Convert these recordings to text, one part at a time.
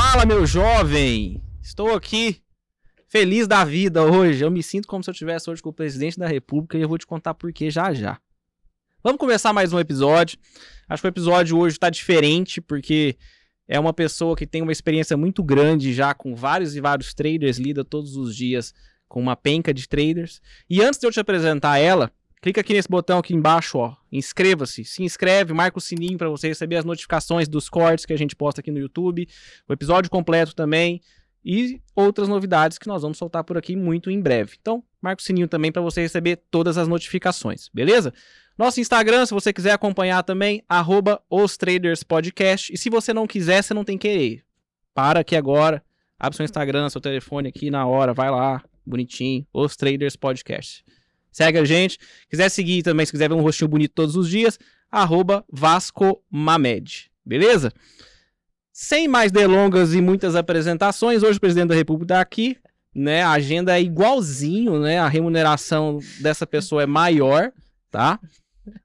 Fala, meu jovem! Estou aqui feliz da vida hoje. Eu me sinto como se eu estivesse hoje com o presidente da República e eu vou te contar por que já já. Vamos começar mais um episódio. Acho que o episódio hoje está diferente porque é uma pessoa que tem uma experiência muito grande já com vários e vários traders, lida todos os dias com uma penca de traders. E antes de eu te apresentar ela, clica aqui nesse botão aqui embaixo, ó, inscreva-se, se inscreve, marca o sininho para você receber as notificações dos cortes que a gente posta aqui no YouTube, o episódio completo também e outras novidades que nós vamos soltar por aqui muito em breve. Então, marca o sininho também para você receber todas as notificações, beleza? Nosso Instagram, se você quiser acompanhar também, arroba os Traders Podcast. E se você não quiser, você não tem que ir. Para aqui agora, abre seu Instagram, seu telefone aqui na hora, vai lá, bonitinho, os Traders Podcast. Segue a gente. Quiser seguir também, se quiser ver um rostinho bonito todos os dias, arroba Vasco Mamed. Beleza? Sem mais delongas e muitas apresentações, hoje o presidente da República está aqui, né? A agenda é igualzinho, né? A remuneração dessa pessoa é maior, tá?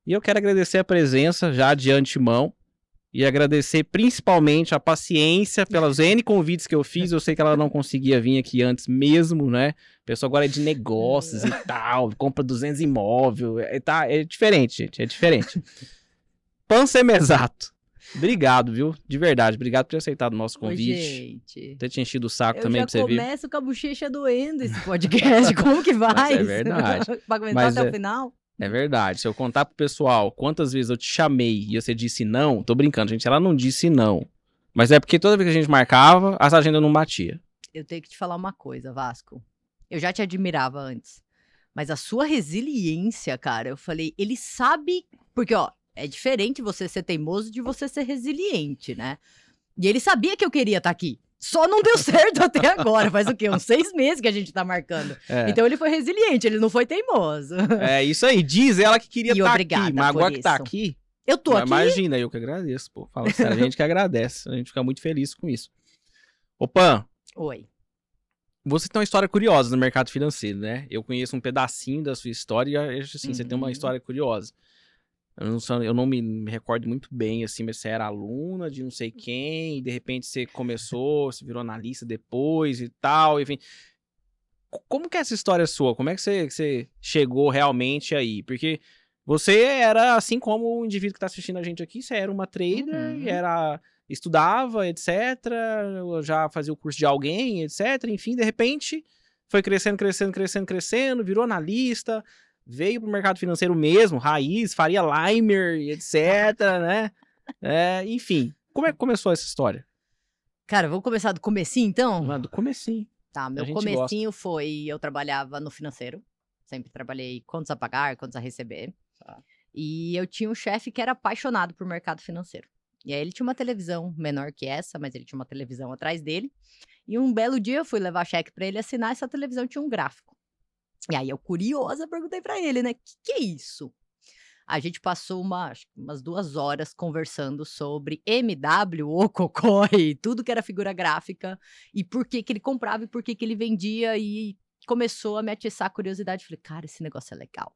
E eu quero agradecer a presença já de antemão e agradecer principalmente a paciência pelos N convites que eu fiz. Eu sei que ela não conseguia vir aqui antes mesmo, né? A pessoa agora é de negócios e tal, compra 200 imóveis, é, tá, é diferente, gente, é diferente. Pansemesato. Obrigado, viu? De verdade. Obrigado por ter aceitado o nosso convite. Gente. Ter te enchido o saco Eu também pra você vir. começo com a bochecha doendo esse podcast. Como que vai? Mas é verdade. pra aguentar Mas até é- o final? É verdade. Se eu contar pro pessoal quantas vezes eu te chamei e você disse não, tô brincando, gente. Ela não disse não. Mas é porque toda vez que a gente marcava, essa agenda não batia. Eu tenho que te falar uma coisa, Vasco. Eu já te admirava antes. Mas a sua resiliência, cara, eu falei, ele sabe. Porque, ó, é diferente você ser teimoso de você ser resiliente, né? E ele sabia que eu queria estar aqui. Só não deu certo até agora. Faz o quê? Uns seis meses que a gente tá marcando. É, Então ele foi resiliente, ele não foi teimoso. é isso aí. Diz ela que queria E estar obrigada aqui. Mas agora que tá aqui, Eu tô aqui. imagina, eu que agradeço, pô. Fala sério, a gente que agradece. A gente fica muito feliz com isso. Ô, Pan, Oi. você tem uma história curiosa no mercado financeiro, né? Eu conheço um pedacinho da sua história e acho assim, você tem uma Uhum. história curiosa. Eu não, sou- eu não me, me recordo muito bem, assim, mas você era aluna de não sei quem, e de repente você começou, você virou analista depois e tal, enfim. Como que é essa história sua? Como é que você, que você chegou realmente aí? Porque você era, assim como o indivíduo que está assistindo a gente aqui, você era uma trader, Uhum. era estudava, etc, já fazia o curso de alguém, etc, enfim, de repente foi crescendo, crescendo, crescendo, crescendo, virou analista, veio pro mercado financeiro mesmo, raiz, Faria Limer, etc, né? É, enfim, como é que começou essa história? Cara, vamos começar do comecinho, então? Do comecinho. Tá, meu comecinho foi, eu trabalhava no financeiro. Sempre trabalhei contas a pagar, contas a receber. Tá. E eu tinha um chefe que era apaixonado por mercado financeiro. E aí ele tinha uma televisão menor que essa, mas ele tinha uma televisão atrás dele. E um belo dia eu fui levar cheque pra ele assinar, essa televisão tinha um gráfico. E aí eu, curiosa, perguntei pra ele, né, o que, que é isso? A gente passou uma, umas duas horas conversando sobre MW, o Cocói, tudo que era figura gráfica e por que que ele comprava e por que que ele vendia e começou a me atiçar a curiosidade. Falei, cara, esse negócio é legal.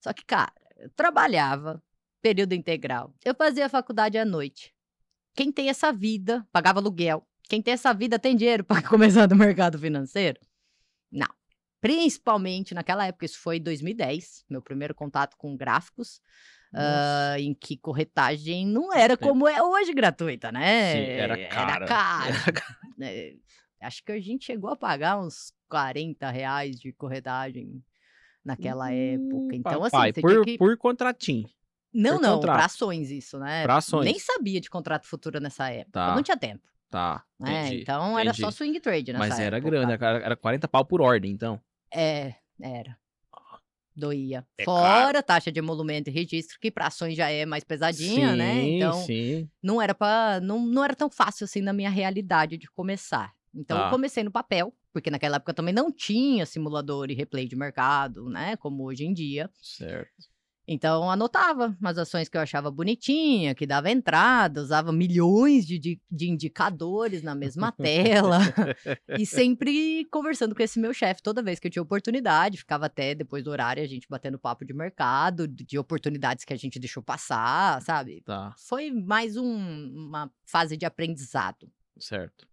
Só que, cara, eu trabalhava período integral. Eu fazia faculdade à noite. Quem tem essa vida, pagava aluguel. Quem tem essa vida tem dinheiro para começar no mercado financeiro? Não. Principalmente naquela época, isso foi 2010, meu primeiro contato com gráficos, ah, em que corretagem não era como é hoje gratuita, né? Sim, era cara. Era caro. É, acho que a gente chegou a pagar uns 40 reais de corretagem naquela época. Então, assim, Hum, Papai, você por, que... por contratinho. Não, por não, contrato. pra ações isso, né? Pra ações. Nem sabia de contrato futuro nessa época. Tá. Não tinha tempo. Tá, né? entendi. Então era entendi. só swing trade nessa Mas era época. grana, era, era 40 pau por ordem, então. É, era. Doía. É Fora taxa de emolumento e registro, que pra ações já é mais pesadinha, né? Sim, Então, sim. não era para não, não era tão fácil assim na minha realidade de começar. Então Tá. eu comecei no papel, porque naquela época também não tinha simulador e replay de mercado, né, como hoje em dia. Certo. Então anotava as ações que eu achava bonitinha, que dava entrada, usava milhões de, de, de indicadores na mesma tela e sempre conversando com esse meu chefe toda vez que eu tinha oportunidade, ficava até depois do horário a gente batendo papo de mercado, de de oportunidades que a gente deixou passar, sabe? Tá. Foi mais um- uma fase de aprendizado. Certo.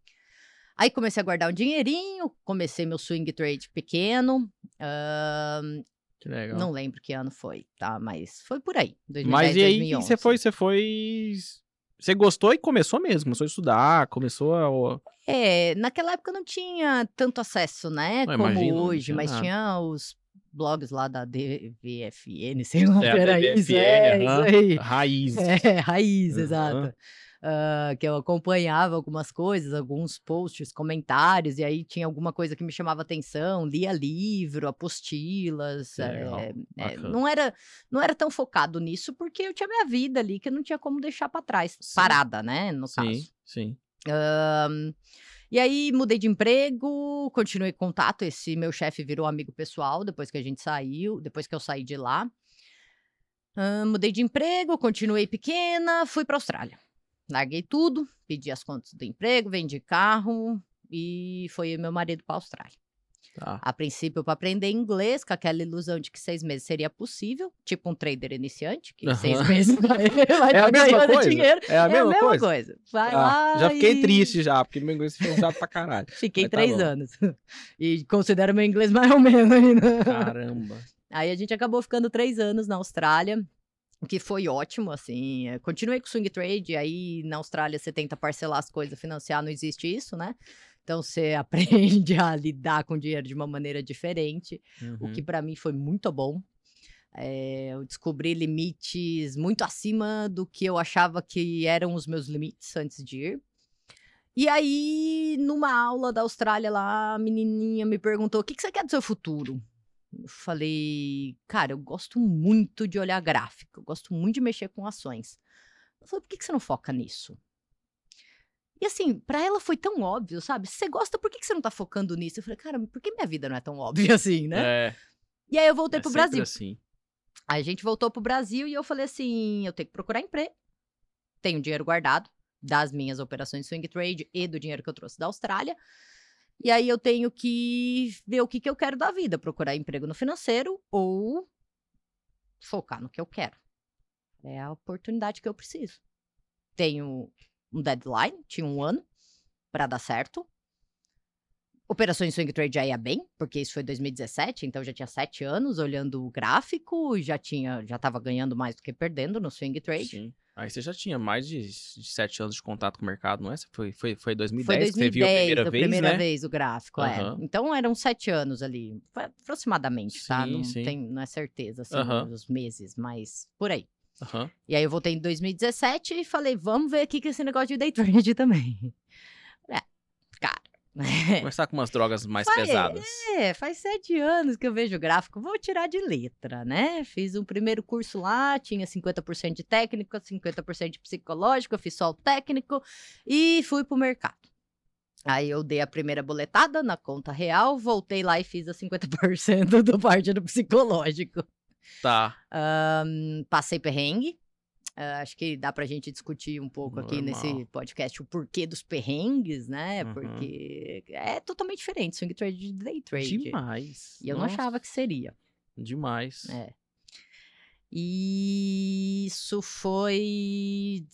Aí comecei a guardar um dinheirinho, comecei meu swing trade pequeno. ahn, Que legal. não lembro que ano foi, tá? Mas foi por aí. 2010, Mas e aí, 2011. você foi, você foi. Você gostou e começou mesmo, começou a estudar, começou a. É, naquela época não tinha tanto acesso, né? Não, como imagino, hoje, mas nada. tinha os blogs lá da DVFN, sei lá, É, a peraí, isso é, DVFN, isso aí. Raiz. É, raiz, exato. Ah, que eu acompanhava algumas coisas, alguns posts, comentários, e aí tinha alguma coisa que me chamava atenção, lia livro, apostilas. É, é, não, era, não era tão focado nisso, porque eu tinha minha vida ali que eu não tinha como deixar pra trás, Sim. parada, né? No Sim, caso. sim. Ahn, e aí mudei de emprego, continuei contato. Esse meu chefe virou amigo pessoal depois que a gente saiu, depois que eu saí de lá. Ahn, mudei de emprego, continuei pequena, fui para Austrália. Larguei tudo, pedi as contas do emprego, vendi carro e foi meu marido para Austrália. Tá. A princípio, para aprender inglês, com aquela ilusão de que seis meses seria possível, tipo um trader iniciante, que Aham. seis meses vai, vai É a tá mesma coisa? dinheiro. É a mesma, coisa? coisa. Vai Ah, lá já fiquei e- triste já, porque meu inglês foi usado pra caralho. Fiquei Mas tá três bom. anos. E considero meu inglês mais ou menos ainda. Caramba. Aí a gente acabou ficando três anos na Austrália, o que foi ótimo, assim. é, Continuei com swing trade, aí na Austrália você tenta parcelar as coisas, financiar, não existe isso, né? Então você aprende a lidar com dinheiro de uma maneira diferente, o Uhum. que pra mim foi muito bom. É, eu descobri limites muito acima do que eu achava que eram os meus limites antes de ir. E aí, numa aula da Austrália lá, a menininha me perguntou: o que, que você quer do seu futuro? Eu falei, cara, eu gosto muito de olhar gráfico, eu gosto muito de mexer com ações. Ela falou, por que, que você não foca nisso? E assim, pra ela foi tão óbvio, sabe? Se você gosta, por que, que você não tá focando nisso? Eu falei, cara, por que minha vida não é tão óbvia assim, né? É, E aí eu voltei é pro Brasil. assim. Aí a gente voltou pro Brasil e eu falei assim: eu tenho que procurar emprego. Tenho dinheiro guardado das minhas operações de swing trade e do dinheiro que eu trouxe da Austrália. E aí eu tenho que ver o que, que eu quero da vida, procurar emprego no financeiro ou focar no que eu quero. É a oportunidade que eu preciso. Tenho um deadline, tinha um ano para dar certo. Operações swing trade já ia bem, porque isso foi 2017, então já tinha sete anos olhando o gráfico, já tinha, já tava ganhando mais do que perdendo no swing trade. Sim. Aí você já tinha mais de, de sete anos de contato com o mercado, não é? Foi, foi, foi 2010, Foi 2010, que você viu a primeira a vez, primeira né? vez o gráfico, Aham. é. Então eram sete anos ali, aproximadamente, tá? Sim, Não, sim. tem, não é certeza, assim, Aham. os meses, mas por aí. Aham. E aí eu voltei em 2017 e falei, vamos ver aqui que esse negócio de day trade também. Começar com umas drogas mais Faz- pesadas. É, faz sete anos que eu vejo gráfico, vou tirar de letra, né? Fiz um primeiro curso lá, tinha 50% de técnico, 50% de psicológico, eu fiz só o técnico e fui pro mercado. Aí eu dei a primeira boletada na conta real, voltei lá e fiz a 50% do parte do psicológico. Tá. Ahn, passei perrengue. Ah, acho que dá pra gente discutir um pouco aqui Normal. nesse podcast o porquê dos perrengues, né? Uhum. Porque é totalmente diferente swing trade de day trade. Demais. E eu não Nossa, achava que seria. Demais. É. E isso foi.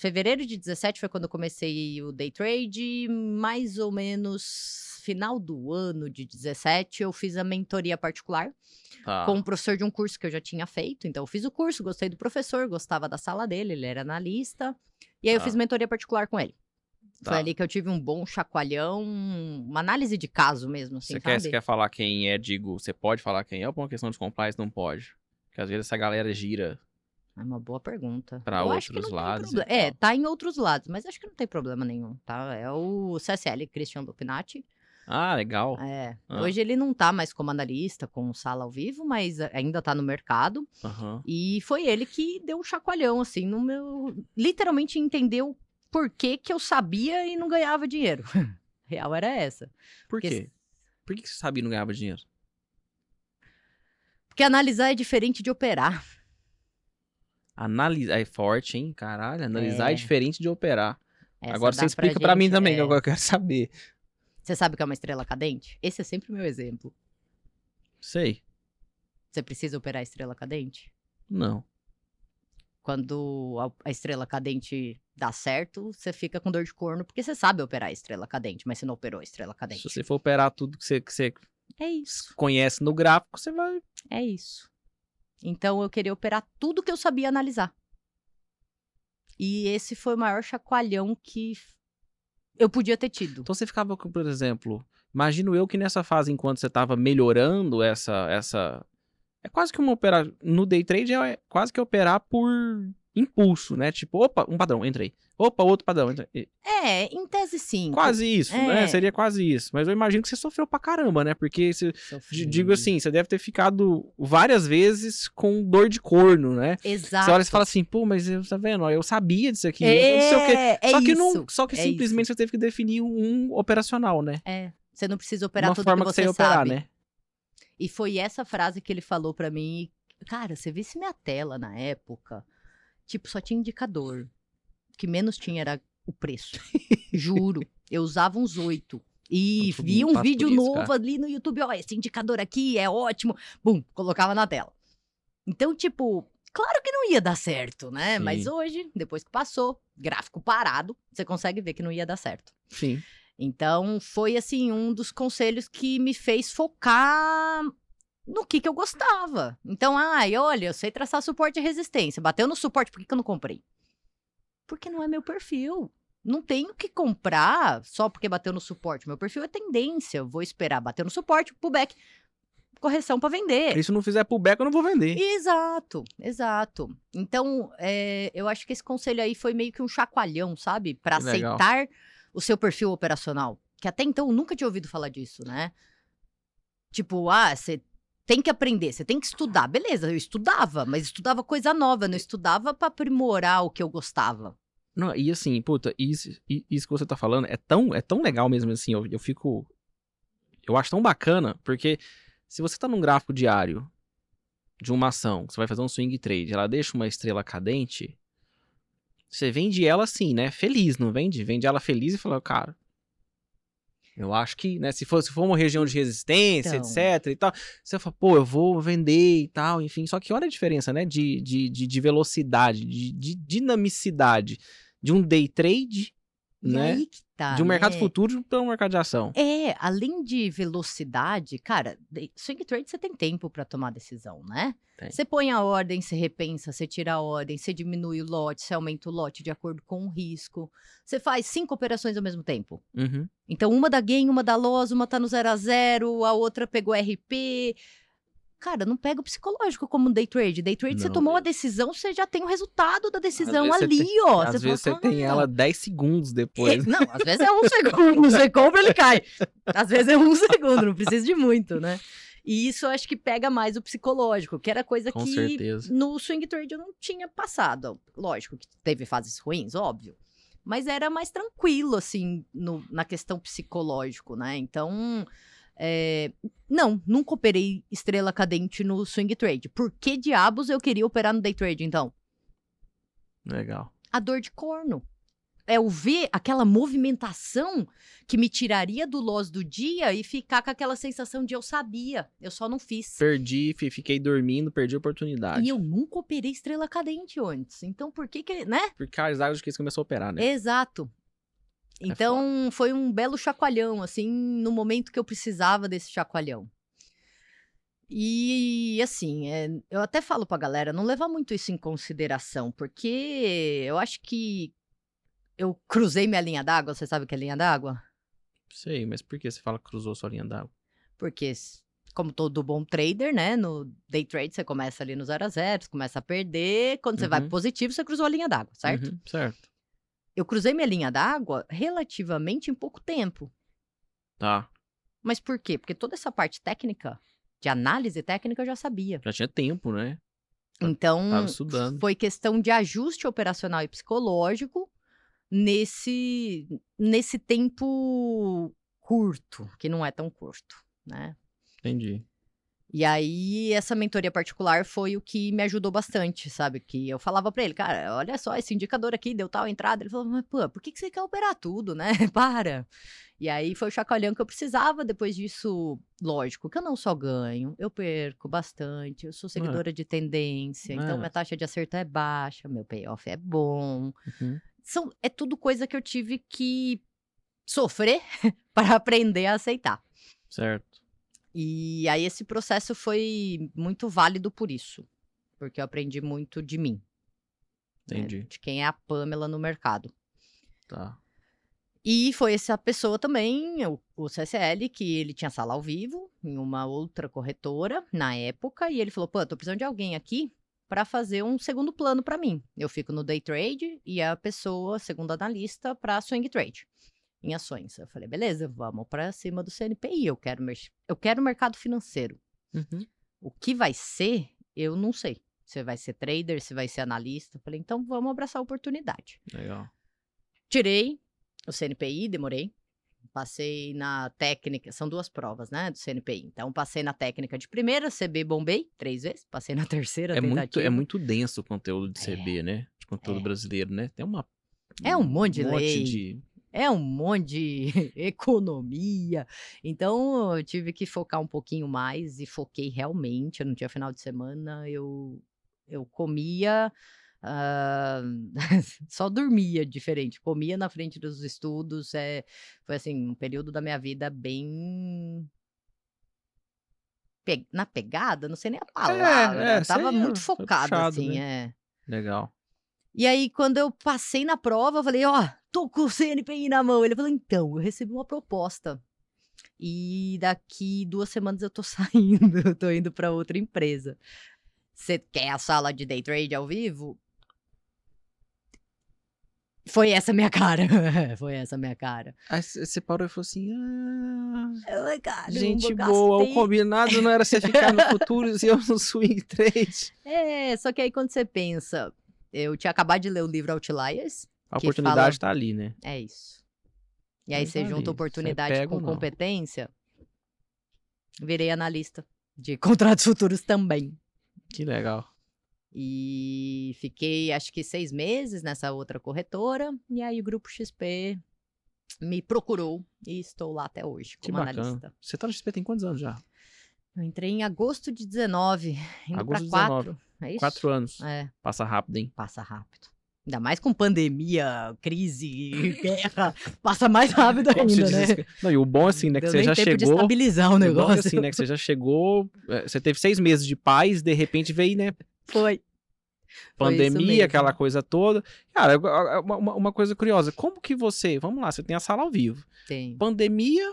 Fevereiro de 17 foi quando eu comecei o day trade. Mais ou menos final do ano de 17, eu fiz a mentoria particular Tá. com um professor de um curso que eu já tinha feito. Então, eu fiz o curso, gostei do professor, gostava da sala dele, ele era analista. E aí, eu Tá. fiz mentoria particular com ele. Foi Tá. ali que eu tive um bom chacoalhão, uma análise de caso mesmo, assim, Você quer, você quer falar quem é, digo, você pode falar quem é ou por uma questão de compliance não pode? Porque às vezes essa galera gira. É uma boa pergunta. Eu que outros lados É, tá em outros lados, mas acho que não tem problema nenhum, tá? É o CSL, Christian Lupinati. Ah, legal. É. Ah. Hoje ele não tá mais como analista, com sala ao vivo, mas ainda tá no mercado. Aham. E foi ele que deu um chacoalhão, assim, no meu. Literalmente entendeu por que, que eu sabia e não ganhava dinheiro. Real era essa. Por Porque- quê? Por que você sabia e não ganhava dinheiro? Porque analisar é diferente de operar. Analisar é forte, hein? Caralho, analisar é, É. diferente de operar. Essa Agora você explica pra, mim também, é. que eu quero saber. Você sabe o que é uma estrela cadente? Esse é sempre o meu exemplo. Sei. Você precisa operar a estrela cadente? Não. Quando a, a estrela cadente dá certo, você fica com dor de corno, porque você sabe operar a estrela cadente, mas você não operou a estrela cadente. Se você for operar tudo que você, que você É isso. conhece no gráfico, você vai. É isso. Então eu queria operar tudo que eu sabia analisar. E esse foi o maior chacoalhão que eu podia ter tido. Então você ficava, por exemplo, imagino eu que nessa fase, enquanto você estava melhorando essa. essa É quase que uma operar. No day trade é quase que operar por impulso, né? Tipo, opa, um padrão, entrei. Opa, outro padrão, entrei. É, em tese sim. Quase isso, É. né? Seria quase isso. Mas eu imagino que você sofreu pra caramba, né? Porque, você, digo assim, você deve ter ficado várias vezes com dor de corno, né? Exato. Você olha e fala assim, pô, mas eu, tá vendo? Eu sabia disso aqui. eu não sei o quê. É, é só que, isso. não, só que é simplesmente você teve que definir um operacional, né? É, você não precisa operar Uma tudo forma que que você você ia operar, sabe. né? E foi essa frase que ele falou pra mim. Cara, você visse minha tela na época, tipo, só tinha indicador. O que menos tinha era o preço. Juro. Eu usava uns oito. E Todo vi mundo um vídeo isso, novo cara. ali no YouTube, ó, esse indicador aqui é ótimo. Bum, colocava na tela. Então, tipo, claro que não ia dar certo, né? Mas Sim. hoje, depois que passou, gráfico parado, você consegue ver que não ia dar certo. Sim. Então, foi assim um dos conselhos que me fez focar no que, que eu gostava. Então, ai, olha, eu sei traçar suporte e resistência. Bateu no suporte, por que, que eu não comprei? Porque não é meu perfil. Não tenho que comprar só porque bateu no suporte. Meu perfil é tendência. Eu vou esperar bater no suporte, pullback, correção para vender. E se não fizer pullback, eu não vou vender. Exato, exato. Então, é, eu acho que esse conselho aí foi meio que um chacoalhão, sabe? Pra Que legal. aceitar o seu perfil operacional. Que até então eu nunca tinha ouvido falar disso, né? Tipo, ah, você tem que aprender, você tem que estudar. Beleza, eu estudava, mas estudava coisa nova, não estudava pra aprimorar o que eu gostava. Não, e assim, puta, isso, isso que você tá falando é tão, é tão legal mesmo, assim, eu, eu fico... Eu acho tão bacana, porque se você tá num gráfico diário de uma ação, você vai fazer um swing trade, ela deixa uma estrela cadente, você vende ela assim, né, feliz, não vende? Vende ela feliz e fala, cara... Eu acho que, né, se for, se for uma região de resistência, Então. etc e tal, você fala, pô, eu vou vender e tal, enfim. Só que olha a diferença, né, de, de, de, de velocidade, de, de dinamicidade de um day trade, E né, aí que tá, de um mercado né? futuro para um mercado de ação. É, além de velocidade, cara, swing trade você tem tempo pra tomar decisão, né? Tem. Você põe a ordem, você repensa, você tira a ordem, você diminui o lote, você aumenta o lote de acordo com o risco. Você faz cinco operações ao mesmo tempo. Uhum. Então, uma dá gain, uma dá loss, uma tá no 0 a 0 a outra pegou RP. Cara, não pega o psicológico como um day trade. Day trade, você Não, tomou a decisão, você já tem o resultado da decisão você ali, tem- ó. Às Você vezes fala, você tem "Ah, ela 10 segundos é, depois. não, às vezes é um segundo, você compra, ele cai. Às vezes é um segundo, não precisa de muito, né? E isso eu acho que pega mais o psicológico, que era coisa Com que certeza. no swing trade eu não tinha passado. Lógico que teve fases ruins, óbvio. Mas era mais tranquilo, assim, no- na questão psicológico, né? Então, é, não, nunca operei estrela cadente no swing trade. Por que diabos eu queria operar no day trade, então? Legal. a dor de corno. É o ver aquela movimentação que me tiraria do loss do dia e ficar com aquela sensação de eu sabia, eu só não fiz. Perdi, fi- fiquei dormindo, perdi a oportunidade. E eu nunca operei estrela cadente antes. Então por que que, né? Porque a Isaac que começou a operar, né? Exato. Então foi um belo chacoalhão, assim, no momento que eu precisava desse chacoalhão. E assim, é, eu até falo pra galera não levar muito isso em consideração, porque eu acho que eu cruzei minha linha d'água. Você sabe o que é linha d'água? Sei, mas por que você fala que cruzou sua linha d'água? Porque, como todo bom trader, né? No day trade você começa ali no 0 a 0 você começa a perder. Quando você vai Uhum. pro positivo, você cruzou a linha d'água, certo? Uhum, certo. Eu cruzei minha linha d'água relativamente em pouco tempo. Tá. Mas por quê? Porque toda essa parte técnica, de análise técnica, eu já sabia. Já tinha tempo, né? Tá- Então, foi questão de ajuste operacional e psicológico nesse, nesse tempo curto, que não é tão curto, né? Entendi. E aí, essa mentoria particular foi o que me ajudou bastante, sabe? Que eu falava pra ele, cara, olha só, esse indicador aqui deu tal entrada. Ele falou, mas pô, por que, que você quer operar tudo, né? Para. E aí foi o chacoalhão que eu precisava. Depois disso, lógico, que eu não só ganho, eu perco bastante. Eu sou seguidora de tendência, então É. minha taxa de acerto é baixa, meu payoff é bom. Uhum. São, é tudo coisa que eu tive que sofrer para aprender a aceitar. Certo. E aí esse processo foi muito válido por isso, porque eu aprendi muito de mim, né, Entendi. de quem é a Pamela no mercado. Tá. E foi essa pessoa também, o, o CCL, que ele tinha sala ao vivo em uma outra corretora na época, e ele falou: pô, tô precisando de alguém aqui para fazer um segundo plano para mim. Eu fico no day trade e a pessoa, segundo analista, para swing trade em ações. Eu falei: beleza, vamos para cima do CNPI. Eu quero, eu quero mercado financeiro. Uhum. O que vai ser, eu não sei. Se vai ser trader, se vai ser analista. Eu falei: então vamos abraçar a oportunidade. Legal. Tirei o CNPI, demorei. Passei na técnica, são duas provas, né, do CNPI. Então, passei na técnica de primeira, CB bombei três vezes. Passei na terceira É muito, tentativa. é muito denso o conteúdo de É. CB, né? De conteúdo É. brasileiro, né? Tem uma. É um monte de monte lei. de. É um monte de economia. Então, eu tive que focar um pouquinho mais e foquei realmente. Eu não tinha final de semana, eu, eu comia. ah, só dormia diferente, comia na frente dos estudos. É, foi assim, um período da minha vida bem. pe- Na pegada, não sei nem a palavra. é, eu tava muito focada, puxado, assim, né? é. Legal. E aí, quando eu passei na prova, eu falei, ó, tô com o CNPI na mão. Ele falou, então, eu recebi uma proposta. E daqui duas semanas eu tô saindo, eu tô indo pra outra empresa. Você quer a sala de day trade ao vivo? Foi essa a minha cara. Foi essa a minha cara. Aí você parou e falou assim: ah, caramba, gente boa, o gastei. combinado não era você ficar no Futuros e eu no Swing Trade. É, só que aí quando você pensa, eu tinha acabado de ler o livro Outliers. A oportunidade está fala... Tá ali, né? É isso. E aí você é junta oportunidade com competência. Virei analista de contratos futuros também. Que legal. E fiquei, acho que seis meses nessa outra corretora. E aí o Grupo XP me procurou e estou lá até hoje como analista. Você está no XP tem quantos anos já? Eu entrei em agosto de 19, indo de 4. 19. É Quatro anos. É. Passa rápido, hein? Passa rápido. Ainda mais com pandemia, crise, guerra, passa mais rápido ainda, né? Não, e o bom é assim, né, Deu que você já chegou... De estabilizar o negócio. O bom, é assim, né, que você já chegou, você teve seis meses de paz, de repente veio, né? Foi. Pandemia, aquela coisa toda. Cara, uma, uma, coisa curiosa, como que você... Vamos lá, você tem a sala ao vivo. Tem. Pandemia,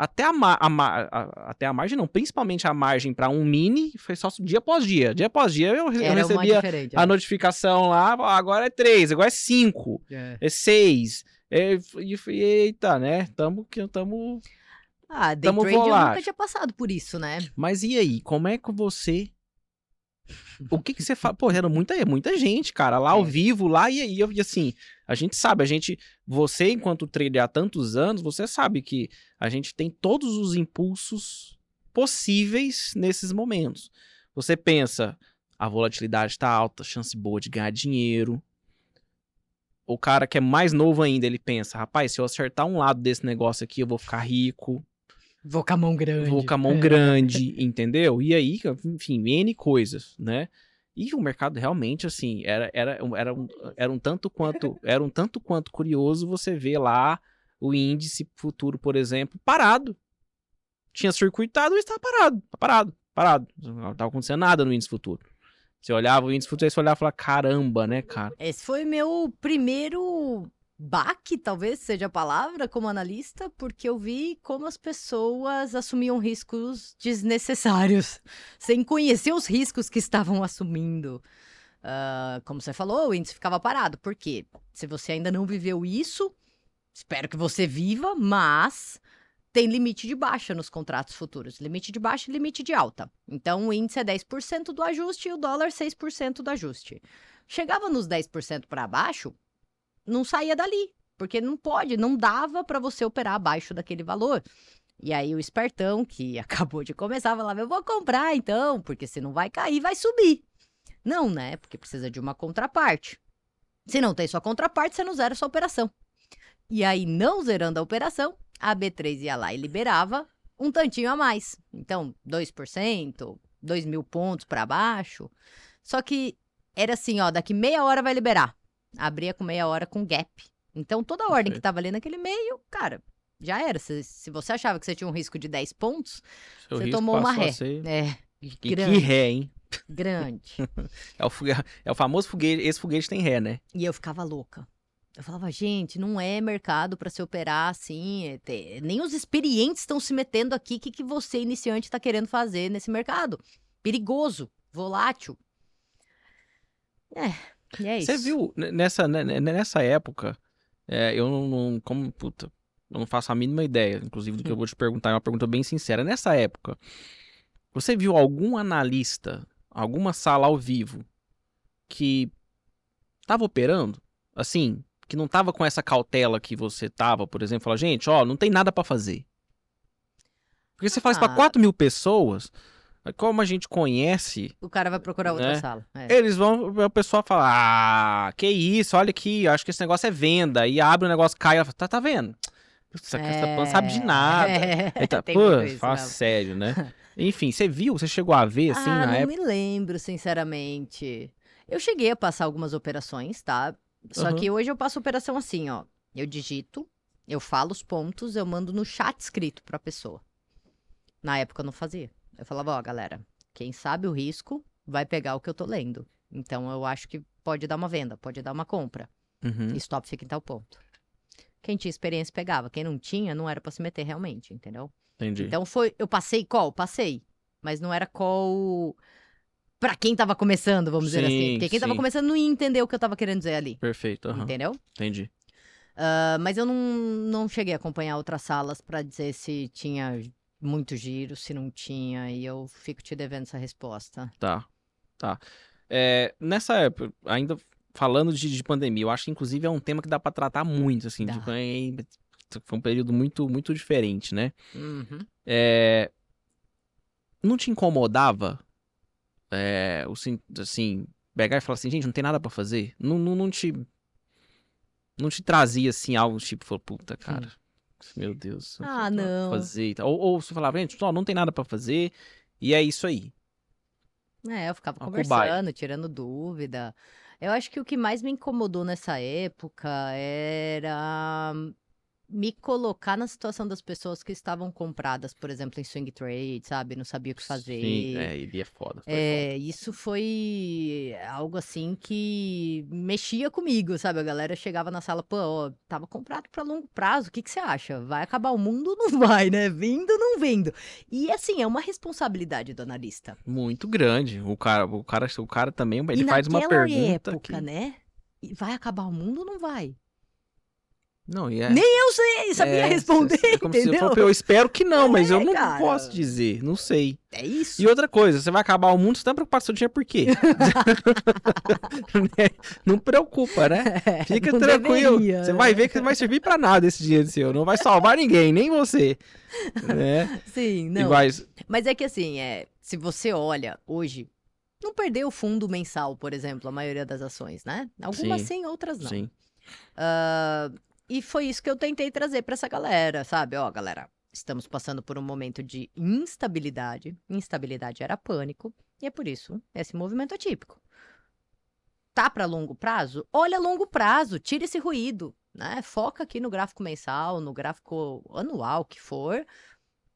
até a, ma- a ma- a- até a margem, não, principalmente a margem para um mini, foi só dia após dia. Dia após dia eu, eu recebia a é. notificação lá, agora é três, agora é cinco, É. é seis. É, e eu eita, né? Tamo que tamo. Ah, day Tamo trade eu volátil. nunca tinha passado por isso, né? Mas e aí, como é que você. O que que você fala? Pô, era muita, muita gente, cara, lá ao É. vivo, lá e, e assim, a gente sabe, a gente, você enquanto trader há tantos anos, você sabe que a gente tem todos os impulsos possíveis nesses momentos. Você pensa, a volatilidade está alta, chance boa de ganhar dinheiro. O cara que é mais novo ainda, ele pensa, rapaz, se eu acertar um lado desse negócio aqui, eu vou ficar rico. Vou com a mão grande. Vou com a mão É. grande, entendeu? E aí, enfim, N coisas, né? E o mercado realmente, assim, era, era, era, um, era um tanto quanto era um tanto quanto curioso você ver lá o índice futuro, por exemplo, parado. Tinha circuitado e estava parado, tá parado, parado. Não estava acontecendo nada no índice futuro. Você olhava o índice futuro, aí você olhava e falava, caramba, né, cara? Esse foi meu primeiro baque, talvez seja a palavra, como analista, porque eu vi como as pessoas assumiam riscos desnecessários, sem conhecer os riscos que estavam assumindo. Ah, como você falou, o índice ficava parado. Por quê? Se você ainda não viveu isso, espero que você viva, mas tem limite de baixa nos contratos futuros. Limite de baixa e limite de alta. Então, o índice é 10% do ajuste e o dólar 6% do ajuste. Chegava nos 10% para baixo, não saía dali, porque não pode, não dava para você operar abaixo daquele valor. E aí o espertão, que acabou de começar, falava, eu vou comprar então, porque se não vai cair, vai subir. Não, né? Porque precisa de uma contraparte. Se não tem sua contraparte, você não zera sua operação. E aí, não zerando a operação, a B3 ia lá e liberava um tantinho a mais. Então, 2%, 2 mil pontos para baixo. Só que era assim, ó, daqui meia hora vai liberar. Abria com meia hora com gap. Então, toda a ordem que tava ali naquele meio, cara, já era. Se, se você achava que você tinha um risco de 10 pontos, Seu você tomou uma ré. ser- É, E que ré, hein? grande. É o, é o famoso foguete, esse foguete tem ré, né? E eu ficava louca. Eu falava, gente, não é mercado para se operar assim. é Nem os experientes estão se metendo aqui. O que, que você, iniciante, está querendo fazer nesse mercado? Perigoso, volátil. É, e é isso. Você viu, n- nessa, né, né, nessa época, é, eu não, não- como, puta, eu não faço a mínima ideia, inclusive, do que eu vou te perguntar, é uma pergunta bem sincera. Nessa época, você viu algum analista, alguma sala ao vivo, que tava operando, assim, que não tava com essa cautela que você tava, por exemplo, falar, gente, ó, não tem nada pra fazer. Porque você fala isso pra Ah. 4 mil pessoas, como a gente conhece O cara vai procurar outra Né? sala. é. eles vão, o pessoal fala, ah, que isso, olha aqui, acho que esse negócio é venda. E abre o negócio, cai, ela fala, tá, tá vendo? Putz, Essa essa não sabe de nada. É, tá, tem pô, isso fala mesmo. sério, né? Enfim, você viu, você chegou a ver, assim, ah, na não época? me lembro, sinceramente. Eu cheguei a passar algumas operações, tá? Só Aham. que hoje eu passo operação assim, ó. Eu digito, eu falo os pontos, eu mando no chat escrito pra pessoa. Na época eu não fazia. Eu falava, ó, galera, quem sabe o risco vai pegar o que eu tô lendo. Então eu acho que pode dar uma venda, pode dar uma compra. Uhum, Stop fica em tal ponto. Quem tinha experiência pegava, quem não tinha não era pra se meter realmente, entendeu? entendi. Então foi, eu passei call, passei, mas não era call pra quem tava começando, vamos dizer assim, Sim, porque quem tava sim. começando não ia entender o que eu tava querendo dizer ali, Perfeito, aham, entendeu? entendi. Ah, mas eu não, não cheguei a acompanhar outras salas pra dizer se tinha muito giro, se não tinha, e eu fico te devendo essa resposta. Tá, tá. É, nessa época, ainda falando de, de pandemia, eu acho que inclusive é um tema que dá pra tratar muito, assim, tipo, é- foi um período muito, muito diferente, né? Uhum. É, não te incomodava é, o sim- assim, pegar e falar assim, gente, não tem nada pra fazer? Não, não, não te não te trazia assim algo tipo, puta, cara, meu Deus, Ah, não. fazer. Ou, ou você falava, gente, só não tem nada pra fazer e é isso aí. É, eu ficava Uma conversando, cobaia. tirando dúvida. Eu acho que o que mais me incomodou nessa época era me colocar na situação das pessoas que estavam compradas, por exemplo, em swing trade, sabe? Não sabia o que fazer. Sim, é, ele é foda. É, isso foi algo assim que mexia comigo, sabe? A galera chegava na sala, pô, ó, tava comprado pra longo prazo, o que que você acha? Vai acabar o mundo? Não vai, né? Vindo, não vindo. E assim, é uma responsabilidade do analista. foda. Muito grande. O cara, o cara, o cara também, ele e faz uma pergunta época, que... né? Vai acabar o mundo ou não vai? Não, e é... Nem eu sei, sabia é, responder, é se eu entendeu? falasse, eu espero que não, mas eu É, não cara. posso dizer, não sei. É isso. E outra coisa, você vai acabar o mundo, você tá preocupado com seu dinheiro por quê? Não preocupa, né? Fica tranquilo. deveria, você né? vai ver que não vai servir pra nada esse dinheiro seu. Não vai salvar ninguém, nem você. Né? Sim, não. vai- Mas é que assim, é, se você olha hoje, não perdeu o fundo mensal, por exemplo, a maioria das ações, né? Algumas Sim, sim, outras não. Sim. Ah, e foi isso que eu tentei trazer pra essa galera, sabe? Ó, galera, estamos passando por um momento de instabilidade. Instabilidade era pânico, e é por isso esse movimento atípico. Tá pra longo prazo? Olha longo prazo, tira esse ruído, né? Foca aqui no gráfico mensal, no gráfico anual que for,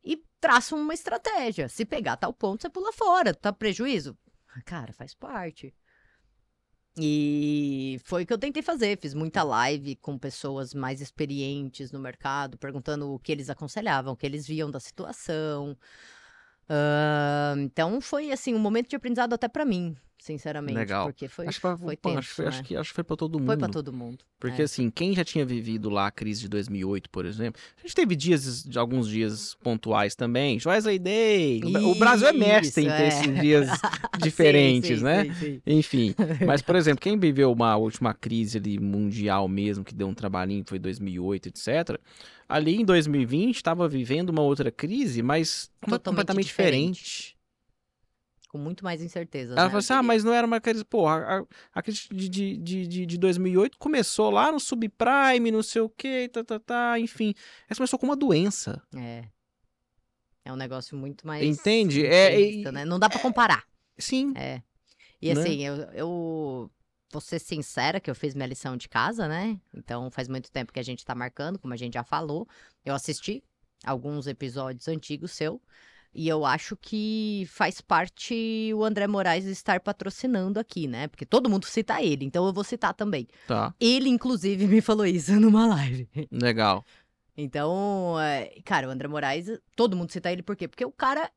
e traça uma estratégia. Se pegar tal ponto, você pula fora. Tá prejuízo? Cara, faz parte. E foi o que eu tentei fazer. Fiz muita live com pessoas mais experientes no mercado, perguntando o que eles aconselhavam, o que eles viam da situação. Ah, então foi assim um momento de aprendizado até pra mim, sinceramente. Legal. Porque foi, acho, que foi, tenso, acho, que foi- acho né? que, acho que foi pra todo mundo. Foi pra todo mundo. Porque É. assim, quem já tinha vivido lá a crise de 2008, por exemplo, a gente teve dias, de alguns dias pontuais também. Wesley Day. O Brasil é mestre em Isso, ter é. esses dias diferentes, Sim, né? sim, sim. Enfim, mas por exemplo, quem viveu uma última crise ali mundial mesmo, que deu um trabalhinho, foi 2008, etc. Ali em 2020 estava vivendo uma outra crise, mas Totalmente completamente diferente. diferente. Com muito mais incertezas. Ela né, falou assim, ah, mas não era uma crise, pô, a, a- crise de, de, de, de, de 2008 começou lá no subprime, não sei o que, tá, tá, tá, enfim. Essa começou com uma doença, É. É um negócio muito mais. Entende? É, e- né? Não dá pra comparar. sim. É. E Né? assim, eu, eu vou ser sincera que eu fiz minha lição de casa, né? Então faz muito tempo que a gente tá marcando, como a gente já falou. Eu assisti alguns episódios antigos seu. E eu acho que faz parte o André Moraes estar patrocinando aqui, né? Porque todo mundo cita ele, então eu vou citar também. Tá, Ele, inclusive, me falou isso numa live. legal. Então, é, cara, o André Moraes, todo mundo cita ele por quê? Porque o cara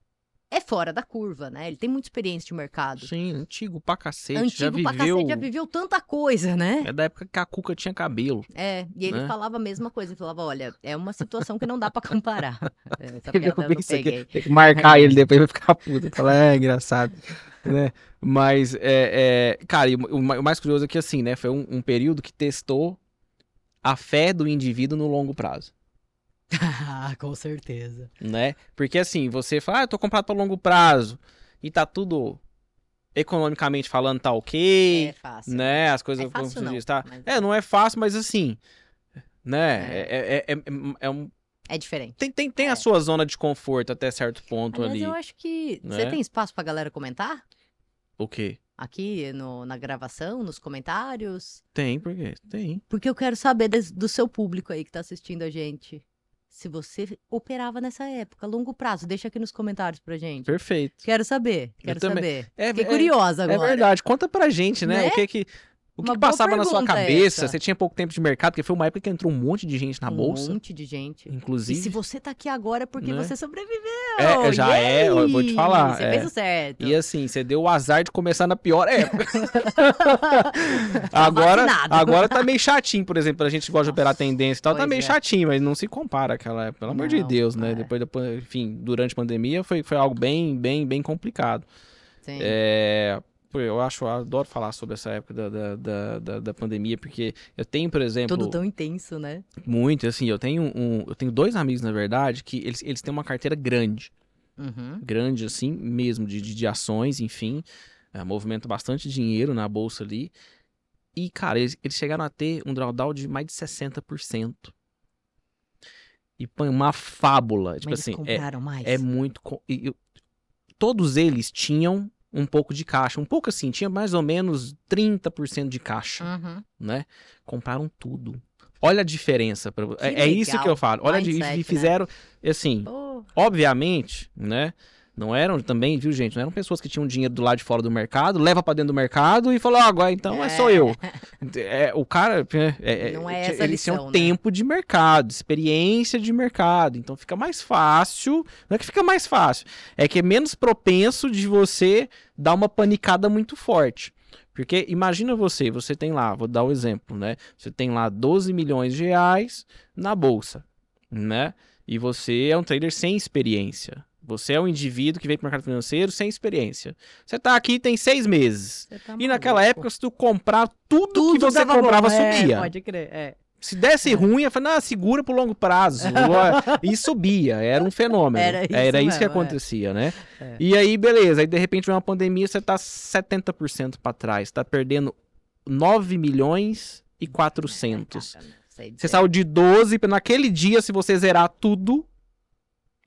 é fora da curva, né? Ele tem muita experiência de mercado. Sim, antigo pra cacete, Antigo já pra viveu... cacete, já viveu tanta coisa, né? É da época que a Cuca tinha cabelo. É, e ele Né? falava a mesma coisa. Ele falava, olha, é uma situação que não dá pra comparar. É, Essa Eu piada eu vi não isso aqui, peguei. Tem que marcar ele depois vai ficar puto. Falar, é engraçado. né? Mas, é, é, cara, o mais curioso é que, assim, né? Foi um, um período que testou a fé do indivíduo no longo prazo. Ah, com certeza. né? Porque assim, você fala, ah, eu tô comprado para longo prazo e tá tudo economicamente falando tá ok, É fácil. né? As coisas É fácil não, diz, tá? mas- É, não é fácil, mas assim, né? É, é, é, é um, É diferente. tem tem, tem É. a sua zona de conforto até certo ponto Aliás, ali. eu acho que. né? Você tem espaço pra galera comentar? O quê? Aqui no, na gravação, nos comentários? Tem, por quê? Tem. Porque eu quero saber des- do seu público aí que tá assistindo a gente. Se você operava nessa época, longo prazo, deixa aqui nos comentários pra gente. Perfeito. Quero saber, quero saber. É, Fiquei é- curiosa É agora. verdade. Conta pra gente, né? Né? O que que o que que passava na sua cabeça? essa. Você tinha pouco tempo de mercado, porque foi uma época que entrou um monte de gente na um bolsa, monte de gente. inclusive. E se você tá aqui agora é porque Né? você sobreviveu. É, já é, eu vou te Yay! falar, Você é. fez o certo. E assim, você deu o azar de começar na pior época. Agora, agora tá meio chatinho, por exemplo, a gente gosta de operar Nossa, tendência e tal, tá meio é. chatinho, mas não se compara àquela época, pelo amor de Deus, né? é. Depois da, pan- enfim, durante a pandemia foi, foi algo bem, bem, bem complicado. Sim. É, eu acho, eu adoro falar sobre essa época da, da, da, da- da pandemia, porque eu tenho, por exemplo, Tudo tão intenso, né? muito, assim, eu tenho um, eu tenho dois amigos, na verdade, que eles, eles têm uma carteira grande Uhum. grande assim mesmo de, de, de ações, enfim, é, movimenta bastante dinheiro na bolsa ali. E, cara, eles, eles chegaram a ter um drawdown de mais de 60%. E põe uma fábula, tipo Mas assim, eles é, compraram mais. é muito. eu- todos eles tinham um pouco de caixa, um pouco assim, tinha mais ou menos 30% de caixa, Uhum. né? Compraram tudo. Olha a diferença. Pra, é, é isso que eu falo. Olha, Mindset, e né? fizeram, assim, Pô, obviamente, né? Não eram também, viu, gente? Não eram pessoas que tinham dinheiro do lado de fora do mercado, leva pra dentro do mercado e falou, ah, agora então é, só É. eu. É, o cara, é, é, Não é essa eles tinham lição, né? tempo de mercado, experiência de mercado. Então fica mais fácil. Não é que fica mais fácil, é que é menos propenso de você dar uma panicada muito forte. Porque imagina você, você tem lá, vou dar o exemplo, né? Você tem lá 12 milhões de reais na bolsa, né? E você é um trader sem experiência. Você é um indivíduo que veio para o mercado financeiro sem experiência. Você tá aqui tem seis meses. tá E naquela época, se tu comprar tudo, Tudo que você dava bom, comprava, é, subia. Pode crer, é. Se desse ruim, eu falei, não, segura pro longo prazo. e subia, era um fenômeno. Era isso isso que mesmo, é. acontecia, né? É. E aí, beleza. Aí, de repente, vem uma pandemia, você tá 70% para trás. Tá perdendo 9 milhões e 400. Caraca, não sei Você saiu de 12, naquele dia, se você zerar tudo,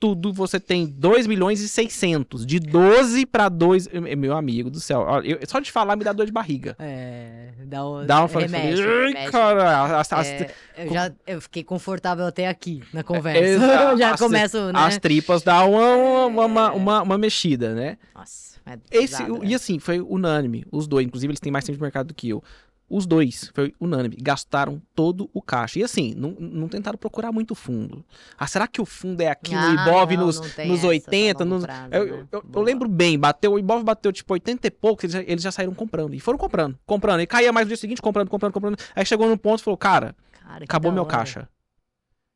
tudo, você tem 2 milhões e 600. De 12 para 2, meu amigo do céu. eu- só de falar me dá dor de barriga. É, dá, um, Dá uma remexe, remexe. cara, as, as- É, eu já eu fiquei confortável até aqui na conversa. exato. já As- começo, né? as tripas dão uma, uma, uma, uma, uma mexida, né? Nossa, é Esse, pesado, e né? assim, foi unânime, os dois. Inclusive, eles têm mais tempo de mercado do que eu. Os dois, foi unânime, gastaram todo o caixa. E assim, não, não tentaram procurar muito fundo. Ah, será que o fundo é aqui no Ah, Ibov não, nos, não nos essa, 80? longo nos- prazo, eu, né? eu- eu lembro bem, bateu, o Ibov bateu tipo 80 e pouco, eles já, eles já saíram comprando. E foram comprando, comprando. E caía mais no dia seguinte, comprando, comprando, comprando. Aí chegou num ponto e falou, cara, Cara, acabou meu hora. caixa.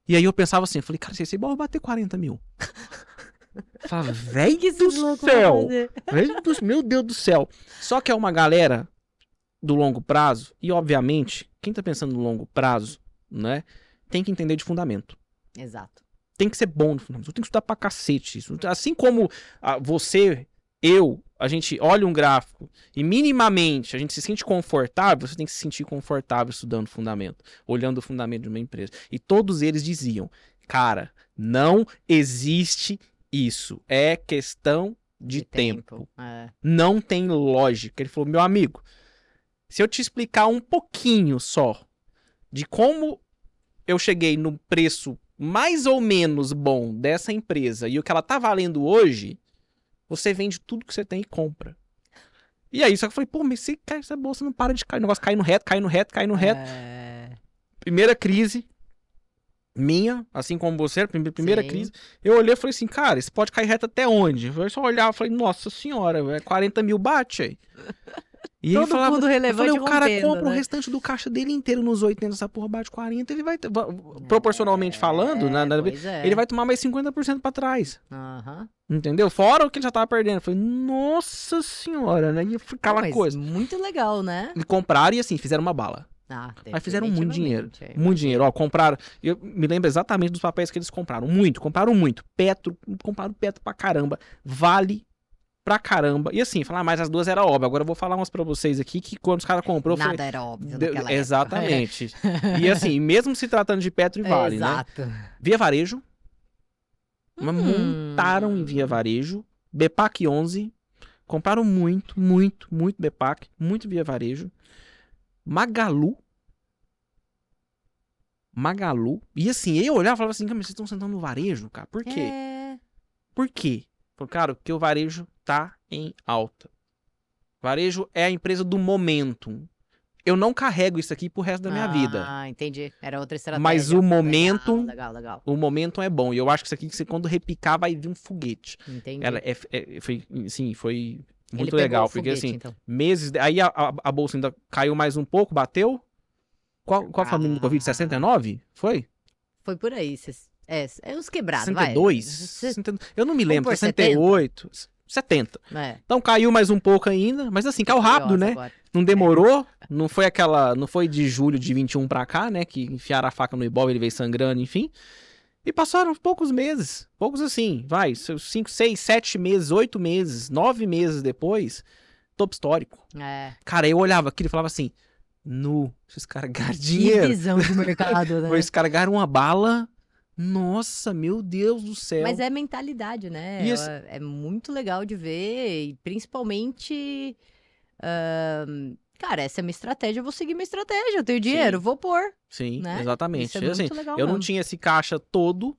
E aí eu pensava assim, eu falei, cara, se esse Ibov bater 40 mil. Eu Falava, velho do céu. Velho do- Meu Deus do céu. Só que é uma galera do longo prazo, e obviamente, quem tá pensando no longo prazo, né, tem que entender de fundamento. Exato. Tem que ser bom no fundamento. Tem que estudar pra cacete isso. Assim como ah, você, eu, a gente olha um gráfico e minimamente a gente se sente confortável, você tem que se sentir confortável estudando fundamento, olhando o fundamento de uma empresa. E todos eles diziam, cara, não existe isso. É questão de, tempo. É. Não tem lógica. Ele falou, meu amigo, se eu te explicar um pouquinho só de como eu cheguei no preço mais ou menos bom dessa empresa e o que ela tá valendo hoje, você vende tudo que você tem e compra. E aí, só que eu falei, pô, mas se cai essa bolsa não para de cair, o negócio cai no reto, cai no reto, cai no reto. É. Primeira crise minha, assim como você, prime- primeira Sim. crise, eu olhei e falei assim, cara, isso pode cair reto até onde? Eu só olhava e falei, nossa senhora, velho, 40 mil bate aí. E Todo falava, mundo relevante falei, o cara rompendo, compra o né? restante do caixa dele inteiro nos 80, essa porra bate 40, ele vai, ter- va- proporcionalmente falando, né, na- pois é. ele vai tomar mais 50% pra trás, Aham. entendeu? Fora o que ele já tava perdendo. Eu falei, nossa senhora, né? E aquela Mas coisa. Muito legal, né? E compraram e assim, fizeram uma bala. Ah, Mas fizeram muito dinheiro. é. Muito dinheiro. Ó, compraram. Eu me lembro exatamente dos papéis que eles compraram. Muito, compraram muito. Petro, compraram Petro pra caramba. Vale pra caramba. E assim, falar, mas as duas era óbvio. Agora eu vou falar umas pra vocês aqui que quando os caras comprou, eu falei. Nada era óbvio de- exatamente. e assim, mesmo se tratando de Petro e. Vale, né? Exato. Via Varejo. Hum. Montaram em Via Varejo. Bepac 11. Compraram muito, muito, muito Bepac. Muito Via Varejo. Magalu. Magalu. E assim, eu olhava e falava assim, cara, mas vocês estão sentando no varejo, cara. Por quê? É... Por quê? Falei, cara, porque o varejo tá em alta. Varejo é a empresa do momento. Eu não carrego isso aqui pro resto da minha vida. Ah, entendi. Era outra estratégia. Mas o momento- Legal, legal, legal. O momento é bom. E eu acho que isso aqui, que quando repicar, vai vir um foguete. Entendi. Ela é, é- foi, sim, foi Ele muito pegou legal, o porque foguete, assim, então. meses, aí a, a, a bolsa ainda caiu mais um pouco, bateu. Qual, qual foi o número do Covid? Ah. 69? Foi? Foi por aí. cês- É, é os quebrados, vai. 62? Cê- 60 Eu não me lembro, por 68, 70. É. Então caiu mais um pouco ainda, mas assim, caiu rápido, né? agora. Não demorou, não foi aquela, não foi de julho de 21 pra cá, né, que enfiaram a faca no Ibov, ele veio sangrando, enfim. E passaram poucos meses, poucos assim, vai, 5, 6, 7 meses, 8 meses, 9 meses depois, topo histórico. É. Cara, eu olhava aquilo e falava assim, nu, esses caras ganharam Que dinheiro. visão de mercado, né? Esses caras ganharam uma bala, nossa, meu Deus do céu. Mas é mentalidade, né? E esse- É muito legal de ver, e principalmente. ahn, cara, essa é minha estratégia, eu vou seguir minha estratégia. Eu tenho dinheiro, vou pôr. Sim, né? exatamente. É assim, Eu não mesmo. tinha esse caixa todo,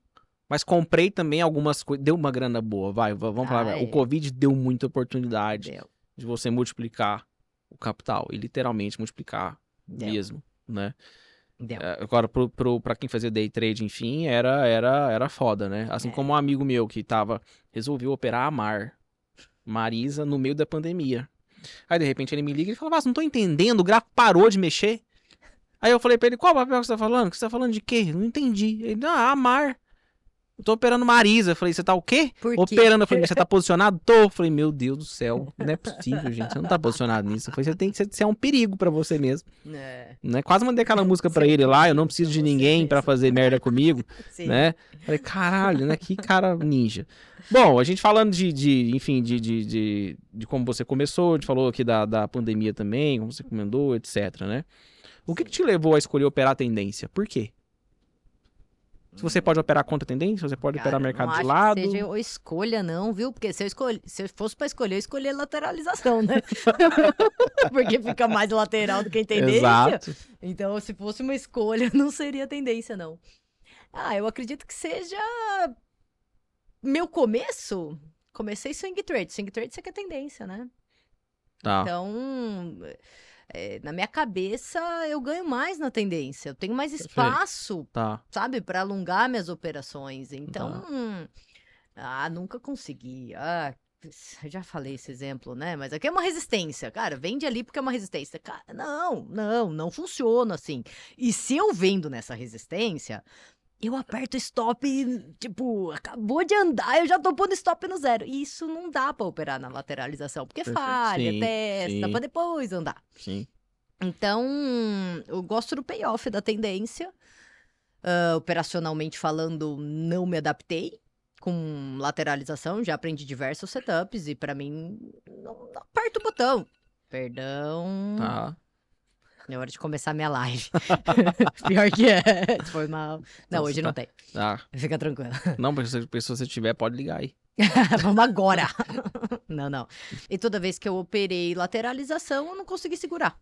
mas comprei também algumas coisas. Deu uma grana boa, vai, va- vamos falar. Ah. O é. Covid deu muita oportunidade Deu, de você multiplicar o capital e literalmente multiplicar Deu. mesmo, né? Deu. É, Agora, pro, pro, pra quem fazia day trade, enfim, era, era, era foda, né? Assim É. como um amigo meu que tava, resolveu operar a Mar, Marisa, no meio da pandemia. Aí, de repente, ele me liga e fala, mas não tô entendendo, o gráfico parou de mexer. Aí eu falei pra ele, qual papel que você tá falando? Que você tá falando de quê? Não entendi. Ele, ah, a Mar. Eu tô operando Marisa. Eu falei, você tá o quê? Por quê? Operando. Eu falei, você tá posicionado? Tô. Eu falei, meu Deus do céu, não é possível, gente. Você não tá posicionado nisso. Eu falei, você tem que ser, é um perigo pra você mesmo. É, Né? Quase mandei aquela música pra Você ele lá, eu não preciso de ninguém pra mesmo. fazer merda comigo, sim. né? Falei, caralho, né? Que cara ninja. Bom, a gente falando de, de enfim, de, de, de, de como você começou, a gente falou aqui da, da pandemia também, como você comendou, etc, né? O que, que te levou a escolher operar a tendência? Por quê? Se você pode operar contra a tendência, você pode Cara, operar mercado de lado. Que seja escolha, não, viu? Porque se eu, escolhi, se eu fosse pra escolher, eu escolher lateralização, né? Porque fica mais lateral do que tendência. Exato. Então, se fosse uma escolha, não seria tendência, não. Ah, eu acredito que seja. Meu começo. Comecei swing trade. Swing trade você quer tendência, né? Tá. Então. É, na minha cabeça, eu ganho mais na tendência. Eu tenho mais espaço, Tá. sabe, para alongar minhas operações. Então, hum, ah, nunca consegui. Ah, eu já falei esse exemplo, né? Mas aqui é uma resistência. Cara, vende ali porque é uma resistência. Cara, não, não, não funciona assim. E se eu vendo nessa resistência, eu aperto stop, tipo, acabou de andar, eu já tô pondo stop no zero. E isso não dá pra operar na lateralização, porque Perfeito. falha, Sim, testa, pra depois andar. Sim. Então, eu gosto do payoff da tendência. Ah, operacionalmente falando, não me adaptei com lateralização. Já aprendi diversos setups e pra mim, não, não aperta o botão. Perdão. Tá. É hora de começar minha live. Pior que é. Foi mal. Não, Nossa, hoje tá. não tem. Tá. Fica tranquilo. Não, mas se se você tiver, pode ligar aí. Vamos agora. não, não. E toda vez que eu operei lateralização, eu não consegui segurar.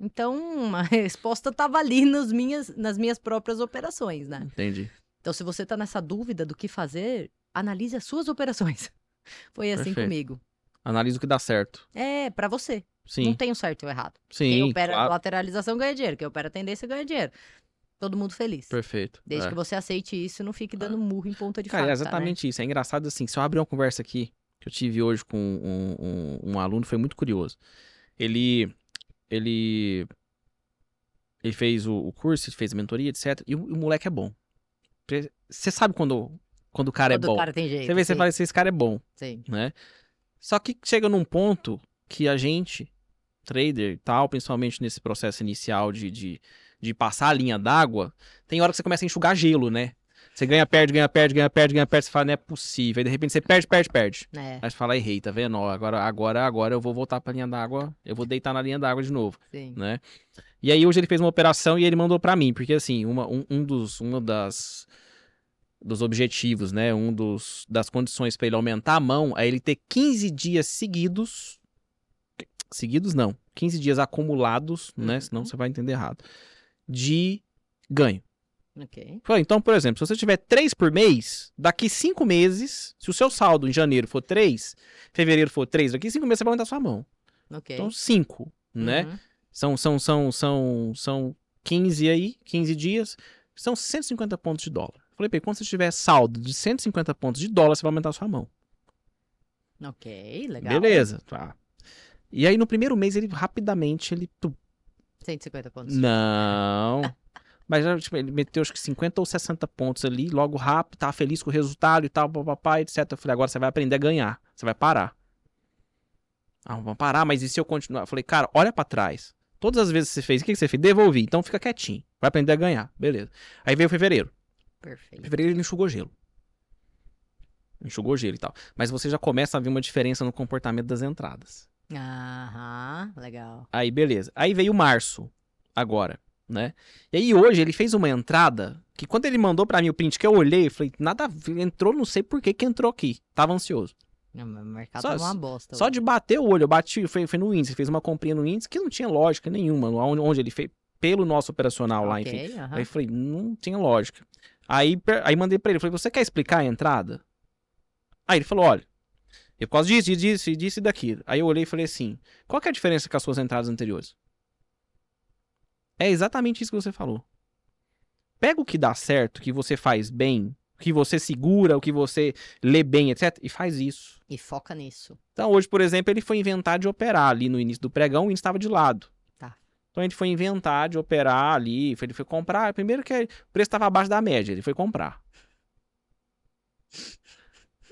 Então, a resposta estava ali nas minhas, nas minhas próprias operações, né? Entendi. Então, se você tá nessa dúvida do que fazer, analise as suas operações. Foi assim Perfeito. comigo. Analisa o que dá certo. É, pra você. Não Sim. tem o certo e o errado. Quem Sim. opera claro. lateralização ganha dinheiro. Quem opera tendência ganha dinheiro. Todo mundo feliz. Perfeito. Desde É. que você aceite isso e não fique dando murro em ponta de Cara, é faca, né? exatamente isso. É engraçado assim. Se eu abrir uma conversa aqui, que eu tive hoje com um, um, um aluno, foi muito curioso. Ele. Ele. Ele fez o, o curso, fez a mentoria, etc. E o, o moleque é bom. Você sabe quando, quando o cara Todo é bom. cara tem jeito. Você vê, você fala esse cara é bom, sim. né? Só que chega num ponto que a gente, trader e tal, principalmente nesse processo inicial de, de, de passar a linha d'água, tem hora que você começa a enxugar gelo, né? Você ganha, perde, ganha, perde, ganha, perde, ganha, perde, você fala, não é possível. Aí de repente você perde, perde, perde. É, Aí você fala, errei, tá vendo? Ó, agora, agora, agora eu vou voltar pra linha d'água, eu vou deitar na linha d'água de novo sim. né? E aí hoje ele fez uma operação e ele mandou pra mim, porque assim, uma, um, um dos, uma das dos objetivos, né, um dos das condições pra ele aumentar a mão é ele ter 15 dias seguidos seguidos não, 15 dias acumulados, né, Uhum. senão você vai entender errado, de ganho. Ok. Então, por exemplo, se você tiver 3 por mês, daqui 5 meses, se o seu saldo em janeiro for 3, fevereiro for 3, daqui 5 meses você vai aumentar sua mão. Ok. Então, 5, né? Uhum. São, são, são, são, são 15 aí, 15 dias, são 150 pontos de dólar. Falei, Pê, quando você tiver saldo de 150 pontos de dólar, você vai aumentar sua mão. Ok, legal. Beleza, tá. E aí no primeiro mês ele rapidamente ele tu, 150 pontos. não. Mas tipo, ele meteu acho que 50 ou 60 pontos ali, logo rápido, tava feliz com o resultado e tal, papapá, etc. Eu falei, agora você vai aprender a ganhar, você vai parar. Ah, vamos parar, mas e se eu continuar? Eu falei, cara, olha pra trás. Todas as vezes que você fez, o que você fez? Devolvi, então fica quietinho. Vai aprender a ganhar, beleza. Aí veio fevereiro. Perfeito. fevereiro ele enxugou gelo. Enxugou gelo e tal. Mas você já começa a ver uma diferença no comportamento das entradas. Aham, legal. Aí, beleza. Aí veio março, agora, né? E aí hoje ele fez uma entrada que quando ele mandou pra mim o print que eu olhei, eu falei, nada entrou, não sei por que que entrou aqui. Tava ansioso. O mercado Só- uma bosta. Só hoje. de bater o olho, eu bati, foi, foi no índice, fez uma comprinha no índice que não tinha lógica nenhuma, onde, onde ele fez, pelo nosso operacional lá, enfim. Aí eu falei, não tinha lógica. Aí, aí mandei pra ele, falei, você quer explicar a entrada? Aí ele falou, olha, eu por causa disso, disso, disso e daquilo. Aí eu olhei e falei assim, qual que é a diferença com as suas entradas anteriores? É exatamente isso que você falou. Pega o que dá certo, o que você faz bem, o que você segura, o que você lê bem, etc. E faz isso. E foca nisso. Então hoje, por exemplo, ele foi inventar de operar ali no início do pregão, índice estava de lado. Tá. Então ele foi inventar de operar ali, ele foi comprar, primeiro que o preço estava abaixo da média, ele foi comprar.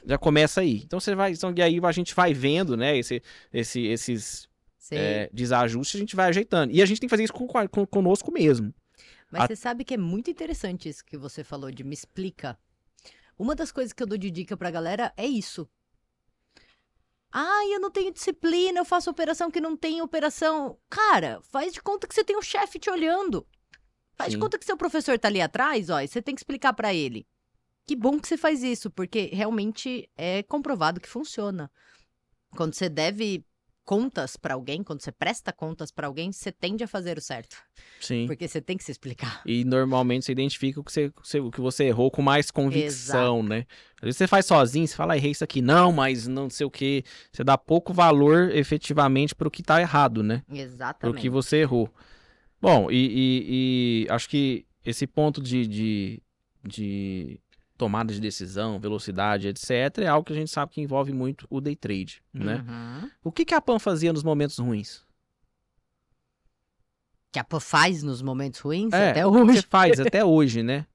Já começa aí. Então você vai, então, e aí a gente vai vendo, né, esse, esse, esses é, desajustes, a gente vai ajeitando. E a gente tem que fazer isso com, com- conosco mesmo. Mas a- você sabe que é muito interessante isso que você falou de me explica. Uma das coisas que eu dou de dica pra galera é isso. Ai, eu não tenho disciplina, eu faço operação que não tem operação. Cara, faz de conta que você tem um chefe te olhando. Faz de Sim. conta que seu professor tá ali atrás, ó, e você tem que explicar pra ele. Que bom que você faz isso, porque realmente é comprovado que funciona. Quando você deve contas pra alguém, quando você presta contas pra alguém, você tende a fazer o certo. Sim. Porque você tem que se explicar. E normalmente você identifica o que você, o que você errou com mais convicção, né? Às vezes você faz sozinho, você fala, "Ah, errei isso aqui. Não, mas não sei o que. Você dá pouco valor efetivamente pro que tá errado, né? Pro Exatamente. que você errou. Bom, e, e- e acho que esse ponto de, de, de tomada de decisão, velocidade, etc., é algo que a gente sabe que envolve muito o day trade, né? Uhum. O que, que a Pan fazia nos momentos ruins? Que a Pan faz nos momentos ruins É, até hoje. faz até hoje, né?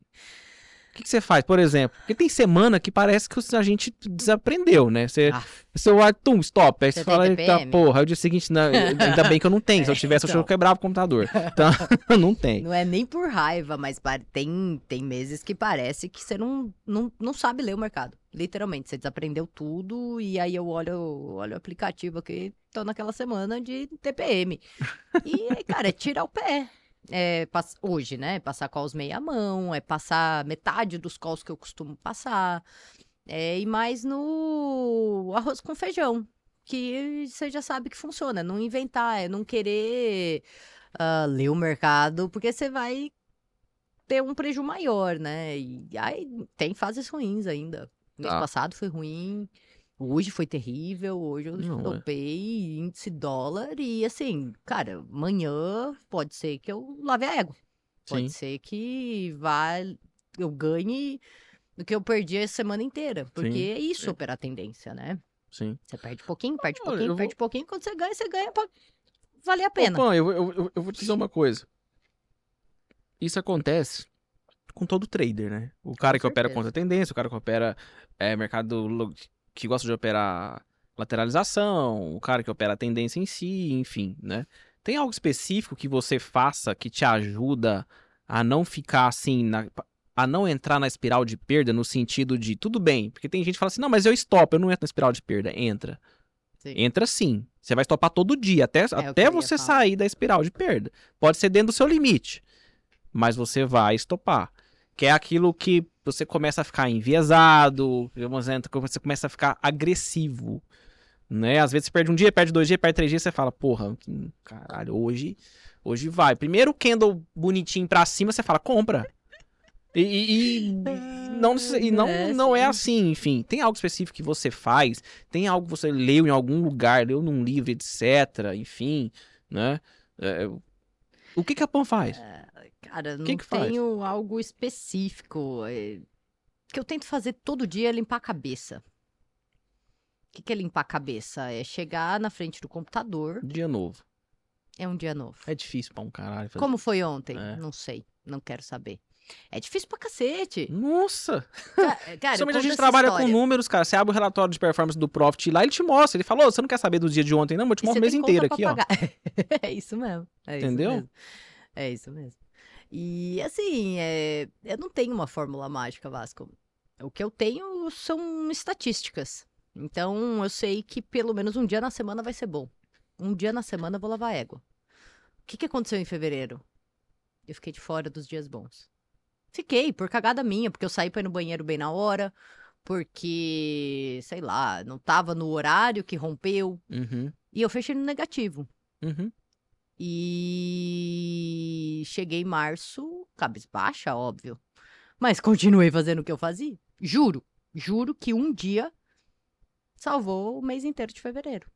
O que, que você faz, por exemplo? Porque tem semana que parece que a gente desaprendeu, né? Você, Ah, você vai, tum, stop. Aí você, fala, eita porra. Aí o dia seguinte, não, ainda bem que eu não tenho. Se eu É, tivesse, que eu então. quebrava o computador. Então, não tem. Não é nem por raiva, mas tem, tem meses que parece que você não, não, não sabe ler o mercado. Literalmente, você desaprendeu tudo e aí eu olho, olho o aplicativo aqui, tô naquela semana de TPM. E, cara, é tirar o pé. É, hoje, né? Passar calls meia mão, é passar metade dos calls que eu costumo passar. É, e mais no arroz com feijão, que você já sabe que funciona. Não inventar, é não querer ah, ler o mercado, porque você vai ter um prejuízo maior, né? E aí tem fases ruins ainda. Mês Tá. passado foi ruim, hoje foi terrível, hoje eu Não, é. topei índice dólar e assim, cara, amanhã pode ser que eu lave a égua. Pode Sim. ser que vá, eu ganhe do que eu perdi a semana inteira. Porque Sim, é isso sim. operar tendência, né? Sim. Você perde pouquinho, perde Olha, pouquinho, perde pouquinho. Quando você ganha, você ganha pra valer a pena. Ô, Pan, eu, eu, eu- vou te dizer uma coisa. Isso acontece com todo trader, né? O cara que opera contra tendência, o cara que opera é, mercado que gosta de operar lateralização, o cara que opera a tendência em si, enfim, né? Tem algo específico que você faça que te ajuda a não ficar assim, na- a não entrar na espiral de perda no sentido de tudo bem, porque tem gente que fala assim, não, mas eu stop, eu não entro na espiral de perda. Entra. Sim. Entra sim. Você vai stopar todo dia, até, É até você falar. sair da espiral de perda. Pode ser dentro do seu limite, mas você vai estopar. Que é aquilo que você começa a ficar enviesado, vamos dizer, você começa a ficar agressivo. Né? Às vezes você perde um dia, perde dois dias, perde três dias, você fala, porra, caralho, hoje, hoje vai. Primeiro candle bonitinho pra cima, você fala, compra. E, e- e não, e não, É, não é sim. assim, enfim. Tem algo específico que você faz, tem algo que você leu em algum lugar, leu num livro, etc. Enfim, né? É, o que, que a Pan faz? Cara, não que que faz? tenho algo específico. é, que eu tento fazer todo dia é limpar a cabeça. O que, que é limpar a cabeça? É chegar na frente do computador. Dia novo. É um dia novo. É difícil pra um caralho fazer. Como foi ontem? É. Não sei. Não quero saber. É difícil pra cacete. Nossa! Ca- Cara, Somente a gente trabalha com história. números, cara. Você abre o relatório de performance do Profit lá, ele te mostra. Ele falou, você não quer saber do dia de ontem, não? Eu te mostro o mês inteiro aqui, ó. é isso mesmo. É isso Entendeu? mesmo. É isso mesmo. E assim, é, eu não tenho uma fórmula mágica, Vasco. O que eu tenho são estatísticas. Então, eu sei que pelo menos um dia na semana vai ser bom. Um dia na semana eu vou lavar égua. O que, que aconteceu em fevereiro? Eu fiquei de fora dos dias bons. Fiquei, por cagada minha, porque eu saí pra ir no banheiro bem na hora, porque, sei lá, não tava no horário que rompeu, Uhum, e eu fechei no negativo. uhum. E cheguei em março, cabisbaixa, óbvio. Mas continuei fazendo o que eu fazia. Juro, juro que um dia salvou o mês inteiro de fevereiro.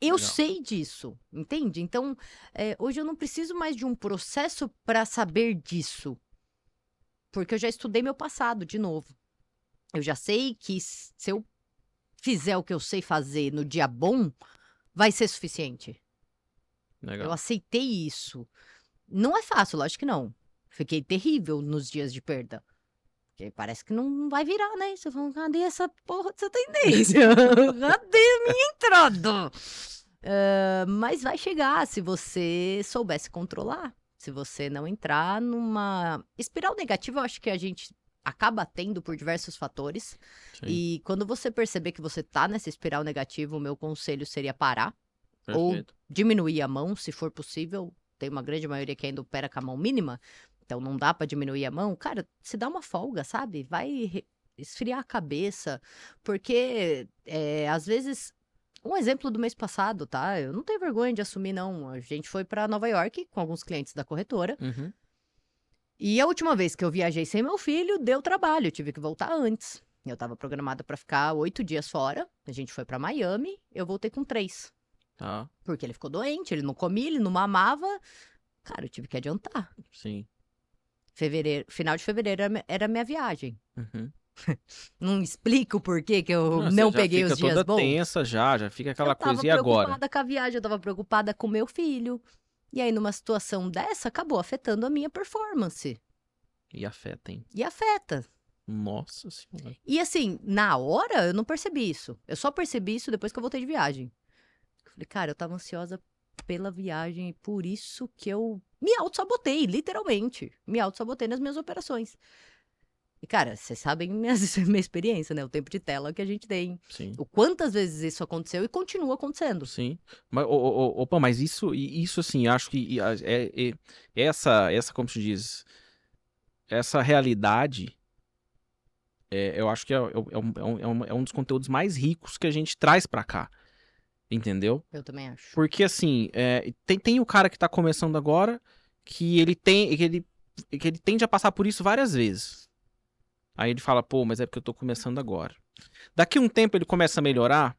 Eu Legal. sei disso, entende? Então, é, hoje eu não preciso mais de um processo para saber disso. Porque eu já estudei meu passado de novo. Eu já sei que se eu fizer o que eu sei fazer no dia bom, vai ser suficiente. Eu Legal. aceitei isso. Não é fácil, lógico que não. Fiquei terrível nos dias de perda. Porque parece que não vai virar, né? Você fala, cadê essa porra dessa tendência? cadê a minha entrada? Ah, mas vai chegar se você soubesse controlar. Se você não entrar numa espiral negativa, eu acho que a gente acaba tendo por diversos fatores. Sim, E quando você perceber que você tá nessa espiral negativa, o meu conselho seria parar ou perfeito. diminuir a mão, se for possível. Tem uma grande maioria que ainda opera com a mão mínima, então não dá pra diminuir a mão. Cara, se dá uma folga, sabe? Vai esfriar a cabeça, porque é, às vezes Um exemplo do mês passado, tá? Eu não tenho vergonha de assumir, não. A gente foi pra Nova York com alguns clientes da corretora. Uhum. E a última vez que eu viajei sem meu filho, deu trabalho. Eu tive que voltar antes. Eu tava programada pra ficar oito dias fora. A gente foi pra Miami. Eu voltei com três. Tá, Porque ele ficou doente, ele não comia, ele não mamava. Cara, eu tive que adiantar. sim. Fevereiro, final de fevereiro era era minha viagem. Uhum. Não explico o porquê que eu não já peguei os dias toda bons. tensa já, já fica aquela eu tava coisa. E agora? preocupada com a viagem, eu tava preocupada com meu filho. E aí, numa situação dessa, acabou afetando a minha performance. E afeta, hein? E afeta. Nossa senhora. E assim, na hora, eu não percebi isso. Eu só percebi isso depois que eu voltei de viagem. Falei, cara, eu tava ansiosa pela viagem e por isso que eu me auto-sabotei, literalmente. Me auto-sabotei nas minhas operações. E, cara, vocês sabem minha, minha experiência, né? O tempo de tela que a gente tem. Sim. O quantas vezes isso aconteceu e continua acontecendo. Sim. Mas, opa, mas isso, isso assim, acho que é, é- essa, essa, como se diz, essa realidade, é, eu acho que é, é um- é um, é, um, é um- é um dos conteúdos mais ricos que a gente traz pra cá. Entendeu? Eu também acho. Porque assim, é, tem, tem o cara que tá começando agora, que ele tem. Que ele, que ele tende a passar por isso várias vezes. Aí ele fala, pô, mas é porque eu tô começando agora. Daqui um tempo ele começa a melhorar,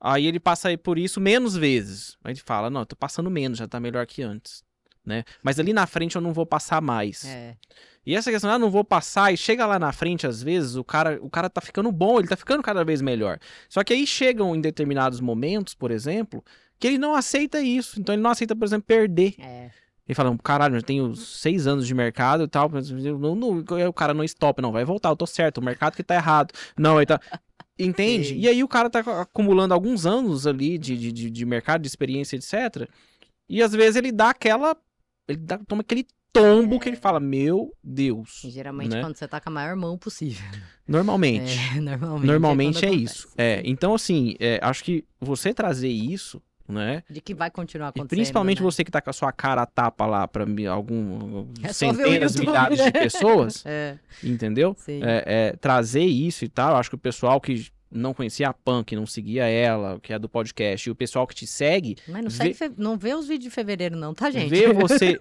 aí ele passa aí por isso menos vezes. Aí ele fala, não, eu tô passando menos, já tá melhor que antes. Né? Mas ali na frente eu não vou passar mais. É. E essa questão, ah, não vou passar, e chega lá na frente, às vezes, o cara, o cara tá ficando bom, ele tá ficando cada vez melhor. Só que aí chegam em determinados momentos, por exemplo, que ele não aceita isso. Então ele não aceita, por exemplo, perder. É. Ele fala, caralho, eu tenho seis anos de mercado e tal, não, não- o cara não stop, não, vai voltar, eu tô certo, o mercado que tá errado. Não, ele tá... Entende? E aí o cara tá acumulando alguns anos ali de, de, de mercado, de experiência, etc. E às vezes ele dá aquela... Ele dá, toma aquele tombo que ele fala, meu Deus. E geralmente né? quando você tá com a maior mão possível. Normalmente. É, normalmente. Normalmente é, acontece. isso. É, então assim, é, acho que você trazer isso, né? De que vai continuar E acontecendo. principalmente né? você que tá com a sua cara a tapa lá pra algum É centenas, YouTube, milhares né? de pessoas, É, entendeu? É, é, trazer isso e tal, acho que o pessoal que não conhecia a Pan, que não seguia ela, que é do podcast, e o pessoal que te segue, Mas não, vê- segue fe- não vê os vídeos de fevereiro, não, tá, gente? vê você,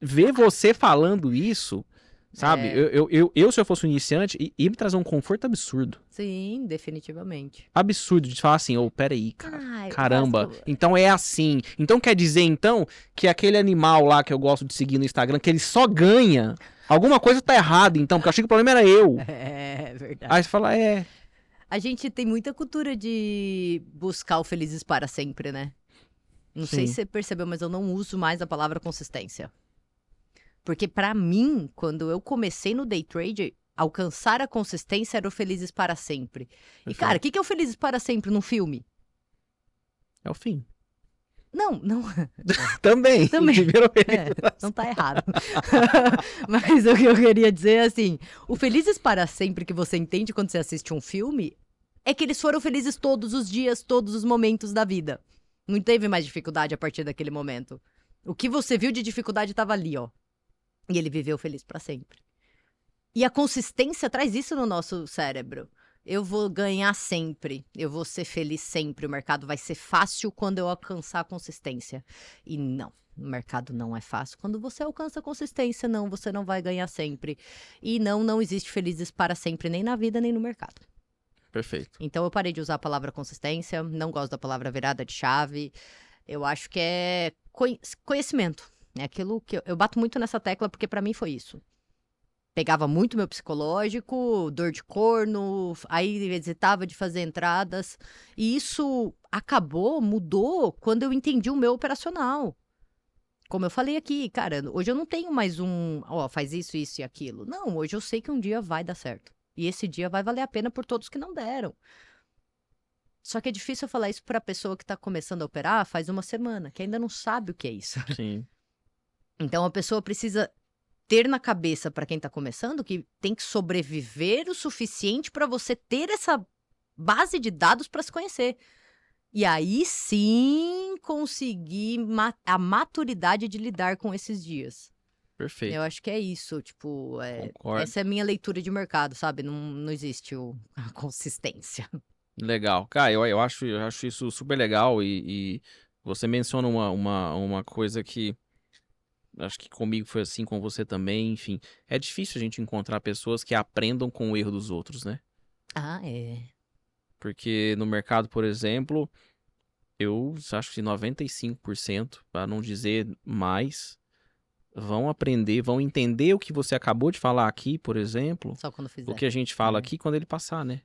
vê você falando isso, sabe? É. Eu, eu, eu, eu, se eu fosse um iniciante, ia me trazer um conforto absurdo. Sim, definitivamente. Absurdo de falar assim, ô, peraí, cara. Ai, Caramba, faço- então é assim. Então quer dizer, então, que aquele animal lá que eu gosto de seguir no Instagram, que ele só ganha, alguma coisa tá errada, então, porque eu achei que o problema era eu. É, verdade. Aí você fala, é, A gente tem muita cultura de buscar o felizes para sempre, né? Não sei Sim. se você percebeu, mas eu não uso mais a palavra consistência. Porque pra mim, quando eu comecei no day trade, alcançar a consistência era o felizes para sempre. E cara, o que, que é o felizes para sempre num filme? é o fim. Não, não, Também. Também. É, não tá errado. Mas o que eu queria dizer é assim: o felizes para sempre que você entende quando você assiste um filme é que eles foram felizes todos os dias, todos os momentos da vida. Não teve mais dificuldade a partir daquele momento. O que você viu de dificuldade estava ali, ó. E ele viveu feliz para sempre. E a consistência traz isso no nosso cérebro. Eu vou ganhar sempre, eu vou ser feliz sempre, o mercado vai ser fácil quando eu alcançar a consistência. E não, o mercado não é fácil. Quando você alcança a consistência, não, você não vai ganhar sempre. E não, não existe felizes para sempre, nem na vida, nem no mercado. Perfeito. Então eu parei de usar a palavra consistência, não gosto da palavra virada de chave. Eu acho que é conhe- conhecimento. É aquilo que eu, eu bato muito nessa tecla porque pra mim foi isso. Pegava muito meu psicológico, dor de corno, aí hesitava de fazer entradas. E isso acabou, mudou quando eu entendi o meu operacional. Como eu falei aqui, cara, hoje eu não tenho mais um, ó, faz isso, isso e aquilo. Não, hoje eu sei que um dia vai dar certo. E esse dia vai valer a pena por todos que não deram. Só que é difícil eu falar isso pra pessoa que tá começando a operar faz uma semana, que ainda não sabe o que é isso. Sim. Então a pessoa precisa ter na cabeça pra quem tá começando que tem que sobreviver o suficiente pra você ter essa base de dados pra se conhecer. E aí sim conseguir ma- a maturidade de lidar com esses dias. Perfeito. Eu acho que é isso, tipo, é, essa é a minha leitura de mercado, sabe? Não, não existe o- a consistência. Legal. Cara, eu, eu, acho, eu acho isso super legal e, e você menciona uma, uma, uma coisa que acho que comigo foi assim, com você também, enfim. É difícil a gente encontrar pessoas que aprendam com o erro dos outros, né? Ah, é. Porque no mercado, por exemplo, eu acho que 95%, para não dizer mais, vão aprender, vão entender o que você acabou de falar aqui, por exemplo, Só quando fizer. o que a gente fala Hum. aqui quando ele passar, né?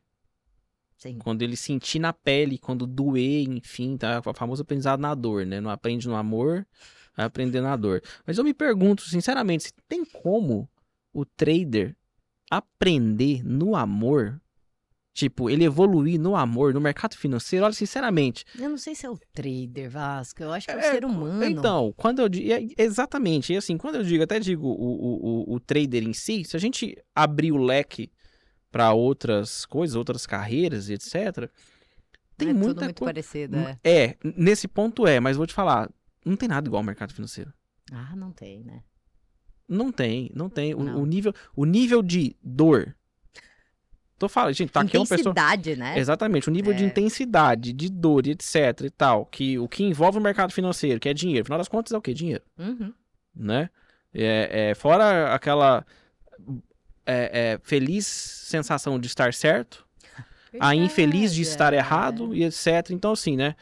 Sim. Quando ele sentir na pele, quando doer, enfim, tá? O famoso aprendizado na dor, né? Não aprende no amor, vai aprender na dor. Mas eu me pergunto, sinceramente, se tem como o trader aprender no amor? Tipo, ele evoluir no amor, no mercado financeiro? Olha, sinceramente. Eu não sei se é o trader, Vasco. Eu acho que é o É, ser humano. Então, quando eu digo. Exatamente, e assim, quando eu digo, até digo o, o, o, o trader em si, se a gente abrir o leque para outras coisas, outras carreiras, etc. Tem é tudo muita muito coisa. parecido, é. É, nesse ponto é, mas vou te falar, não tem nada igual ao mercado financeiro. Ah, não tem, né? Não tem, não tem. O, Não. o nível, o nível de dor. Tô falando, gente, tá aqui uma pessoa. Intensidade, né? Exatamente, o nível de É. intensidade, de dor e etc e tal, que o que envolve o mercado financeiro, que é dinheiro, afinal das contas é o que? Dinheiro, Uhum. né? É, é, fora aquela é, é, feliz sensação de estar certo, a infeliz de Verdade, estar é. errado e etc. Então, assim, né?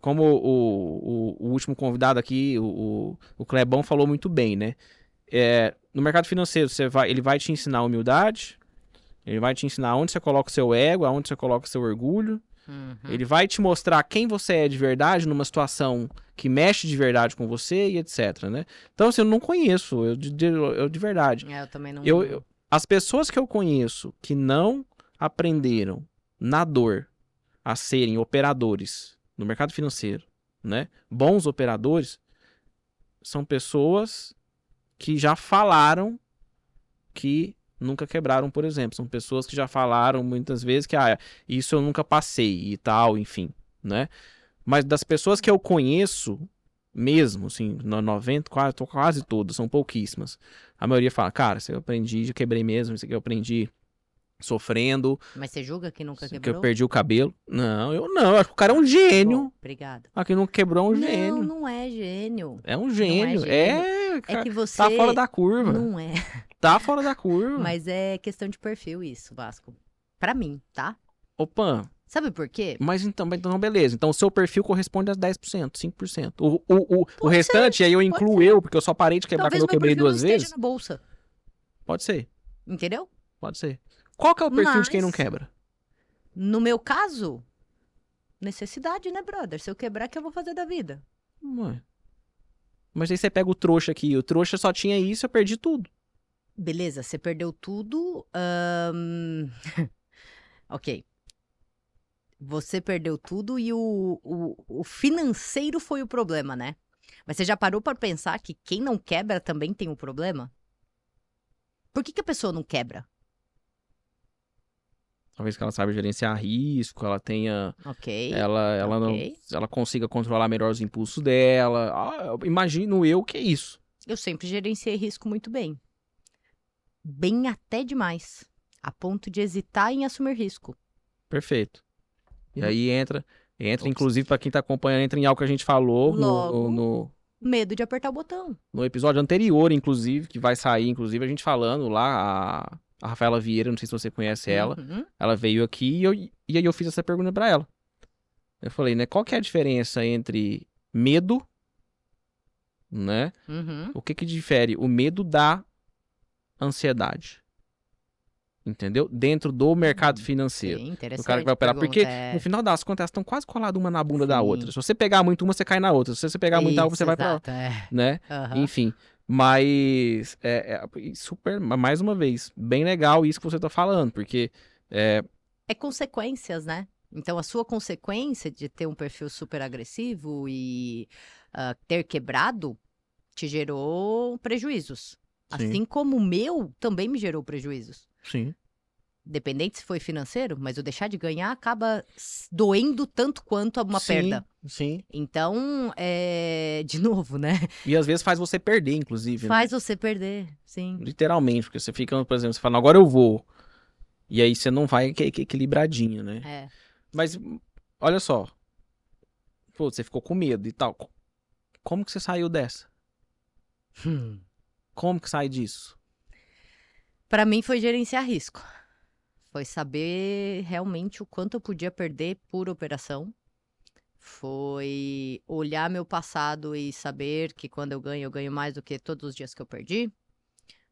Como o, o, o último convidado aqui, o, o, o Clebão falou muito bem, né? É, no mercado financeiro, você vai, ele vai te ensinar humildade, ele vai te ensinar onde você coloca o seu ego, aonde você coloca o seu orgulho, Uhum. ele vai te mostrar quem você é de verdade numa situação que mexe de verdade com você e etc, né? Então, assim, eu não conheço, eu de, de- eu de verdade. É, eu também não. Eu, eu- as pessoas que eu conheço que não aprenderam na dor a serem operadores no mercado financeiro, né? Bons operadores são pessoas que já falaram que nunca quebraram, por exemplo. São pessoas que já falaram muitas vezes que ah, isso eu nunca passei e tal, enfim, né? Mas das pessoas que eu conheço mesmo, assim, no 90, quase, quase todas, são pouquíssimas. A maioria fala, cara, isso eu aprendi, já quebrei mesmo, isso aqui eu aprendi sofrendo, Mas você julga que nunca que eu quebrou? perdi o cabelo. Não, eu não, eu acho que o cara é um gênio. Bom, obrigada. Aqui não quebrou é um não, gênio. não é gênio. É um gênio. gênio. É, É cara, que você. tá fora da curva. Não é. Tá fora da curva. Mas é questão de perfil isso, Vasco. Pra mim, tá? Opa, Sabe por quê? mas então, mas então beleza. Então o seu perfil corresponde a 10%, 5%. O, o, o, o restante, aí eu incluo ser. eu, porque eu só parei de quebrar Talvez quando eu quebrei duas não vezes. na bolsa. Pode ser, Entendeu? pode ser. Qual que é o perfil de quem não Mas- quebra? No meu caso, necessidade, né, brother? Se eu quebrar, o que eu vou fazer da vida? Ué. Mas aí você pega o trouxa aqui, o trouxa só tinha isso, eu perdi tudo. Beleza, você perdeu tudo. ahn, ok. Você perdeu tudo e o, o, o financeiro foi o problema, né? Mas você já parou pra pensar que quem não quebra também tem um problema? Por que, que a pessoa não quebra? Talvez que ela saiba gerenciar risco, ela tenha. Ok. Ela, ela, não, ok. ela consiga controlar melhor os impulsos dela. Ah, eu imagino eu que é isso. Eu sempre gerenciei risco muito bem. Bem até demais. A ponto de hesitar em assumir risco. Perfeito. E Hum. aí entra, entra Ops. inclusive pra quem tá acompanhando, entra em algo que a gente falou no, Logo. no, Medo de apertar o botão. no episódio anterior, inclusive, que vai sair, inclusive, a gente falando lá, a, a Rafaela Vieira, não sei se você conhece ela, Uhum. ela veio aqui e, eu, e aí eu fiz essa pergunta pra ela. Eu falei, né, qual que é a diferença entre medo, né? Uhum. O que que difere o medo da ansiedade? Entendeu? Dentro do mercado financeiro. Sim, interessante. O cara que vai operar. Porque, é. no final das contas, elas estão quase coladas uma na bunda da Sim. outra. Se você pegar muito uma, você cai na outra. Se você pegar muito a outra, você Isso, vai pra exato, é. né? Aham. Enfim. Mas, é, é super, mais uma vez, bem legal isso que você tá falando, porque é, É consequências, né? Então, a sua consequência de ter um perfil super agressivo e ah, ter quebrado te gerou prejuízos. Sim. Assim como o meu também me gerou prejuízos. sim, Dependente se foi financeiro, mas o deixar de ganhar acaba doendo tanto quanto uma sim, perda. Sim. Então, é... de novo, né? E às vezes faz você perder, inclusive. né? Faz você perder, sim. Literalmente, porque você fica, por exemplo, você fala, agora eu vou. E aí você não vai equi- equi- equilibradinho, né? É. Mas, olha só. Pô, você ficou com medo e tal. Como que você saiu dessa? Hum. Como que sai disso? Para mim foi gerenciar risco. Foi saber realmente o quanto eu podia perder por operação. Foi olhar meu passado e saber que quando eu ganho, eu ganho mais do que todos os dias que eu perdi.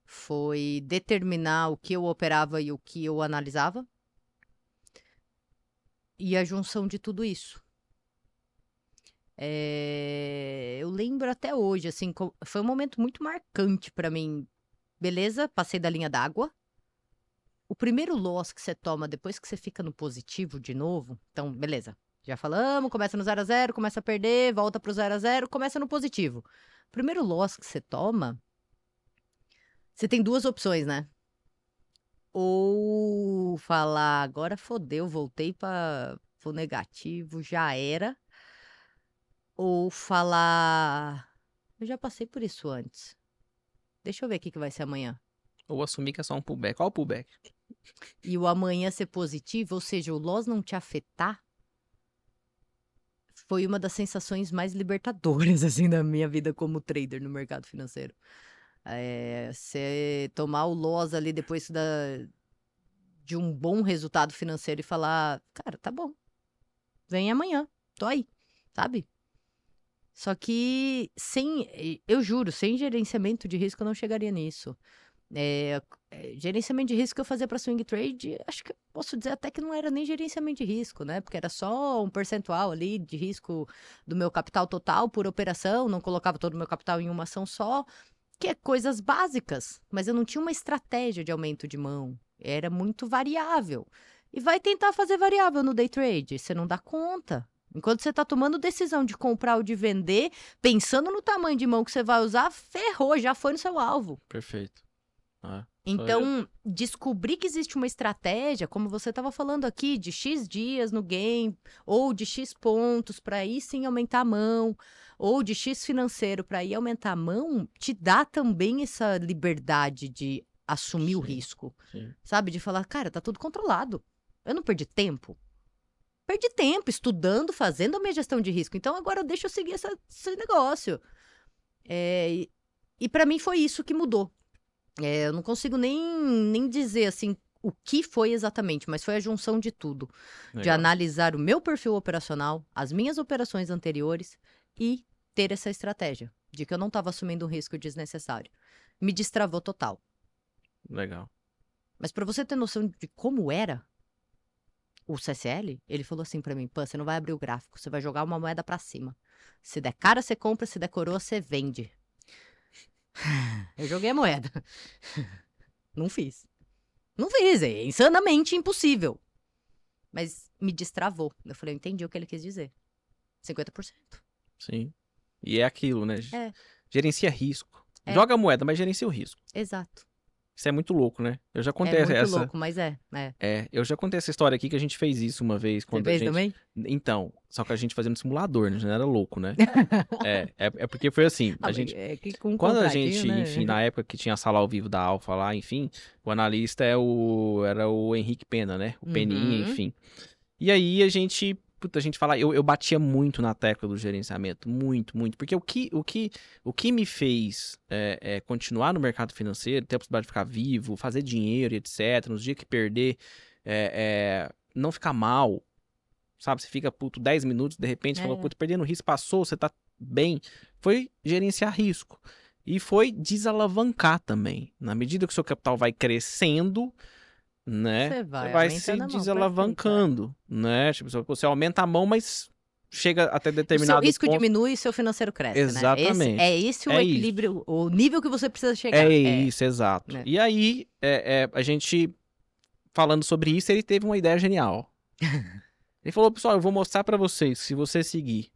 Foi determinar o que eu operava e o que eu analisava. E a junção de tudo isso. É, eu lembro até hoje, assim, foi um momento muito marcante para mim. Beleza, passei da linha d'água. O primeiro loss que você toma depois que você fica no positivo de novo, então, beleza. Já falamos, começa no 0 a 0 começa a perder, volta pro 0 a 0 começa no positivo. O primeiro loss que você toma, você tem duas opções, né? Ou falar, agora fodeu, voltei para o negativo, já era. Ou falar, eu já passei por isso antes. Deixa eu ver o que, que vai ser amanhã. Ou assumir que é só um pullback. Qual o pullback? E o amanhã ser positivo, ou seja, o loss não te afetar, foi uma das sensações mais libertadoras, assim, da minha vida como trader no mercado financeiro. É, você tomar o loss ali depois da, de um bom resultado financeiro e falar, cara, tá bom, vem amanhã, tô aí, sabe? Só que sem, eu juro, sem gerenciamento de risco eu não chegaria nisso. É, gerenciamento de risco que eu fazia para swing trade, acho que posso dizer até que não era nem gerenciamento de risco, né? Porque era só um percentual ali de risco do meu capital total por operação, não colocava todo o meu capital em uma ação só, que é coisas básicas, mas eu não tinha uma estratégia de aumento de mão, era muito variável. E vai tentar fazer variável no day trade, você não dá conta. Enquanto você está tomando decisão de comprar ou de vender, pensando no tamanho de mão que você vai usar, ferrou, já foi no seu alvo. Perfeito. Ah, Então, descobrir que existe uma estratégia, como você estava falando aqui, de X dias no game, ou de X pontos para aí sim aumentar a mão, ou de X financeiro para aí aumentar a mão, te dá também essa liberdade de assumir o Sim. risco, sim. sabe? De falar, cara, tá tudo controlado. Eu não perdi tempo. Perdi tempo estudando, fazendo a minha gestão de risco. Então agora deixa eu seguir essa- esse negócio. É, e e para mim foi isso que mudou. É, eu não consigo nem, nem dizer assim o que foi exatamente, mas foi a junção de tudo. De Legal. analisar o meu perfil operacional, as minhas operações anteriores e ter essa estratégia de que eu não estava assumindo um risco desnecessário. Me destravou total. Legal. Mas para você ter noção de como era o CSL, ele falou assim para mim: Pã, você não vai abrir o gráfico, você vai jogar uma moeda para cima. Se der cara, você compra, se der coroa, você vende. Eu joguei a moeda. Não fiz. Não fiz, é insanamente impossível. Mas me destravou. Eu falei, eu entendi o que ele quis dizer. 50%. Sim. E é aquilo, né? É. Gerencia risco. É. Joga a moeda, mas gerencia o risco. Exato. Isso é muito louco, né? Eu já contei é muito essa. louco, mas é. é. É, eu já contei essa história aqui que a gente fez isso uma vez Você quando a fez gente. também? Então, só que a gente fazia no simulador, né? Já era louco, né? é, é, é porque foi assim, Ah, a mas gente. é que com um Quando a gente, né? enfim, na época que tinha a sala ao vivo da Alfa lá, enfim, o analista é o, era o Henrique Pena, né? O Peninha, Uhum. enfim. E aí a gente, puta, a gente fala, eu, eu batia muito na tecla do gerenciamento, muito, muito, porque o que, o que, o que me fez é, é, continuar no mercado financeiro, ter a possibilidade de ficar vivo, fazer dinheiro etc, nos dias que perder, é, é, não ficar mal, sabe? Você fica puto 10 minutos, de repente, É. fala, puto, perdendo risco, passou, você tá bem, foi gerenciar risco. E foi desalavancar também. Na medida que o seu capital vai crescendo, né? Você vai se aumentando a mão, desalancando, né? Tipo, você aumenta a mão, mas chega até O seu determinado risco ponto. diminui e seu financeiro cresce, né? Exatamente. Esse, é esse o É isso. equilíbrio, o nível que você precisa chegar. É isso, exato. É. E aí, é, é, a gente falando sobre isso, ele teve uma ideia genial. ele falou, pessoal, eu vou mostrar pra vocês, se você seguir.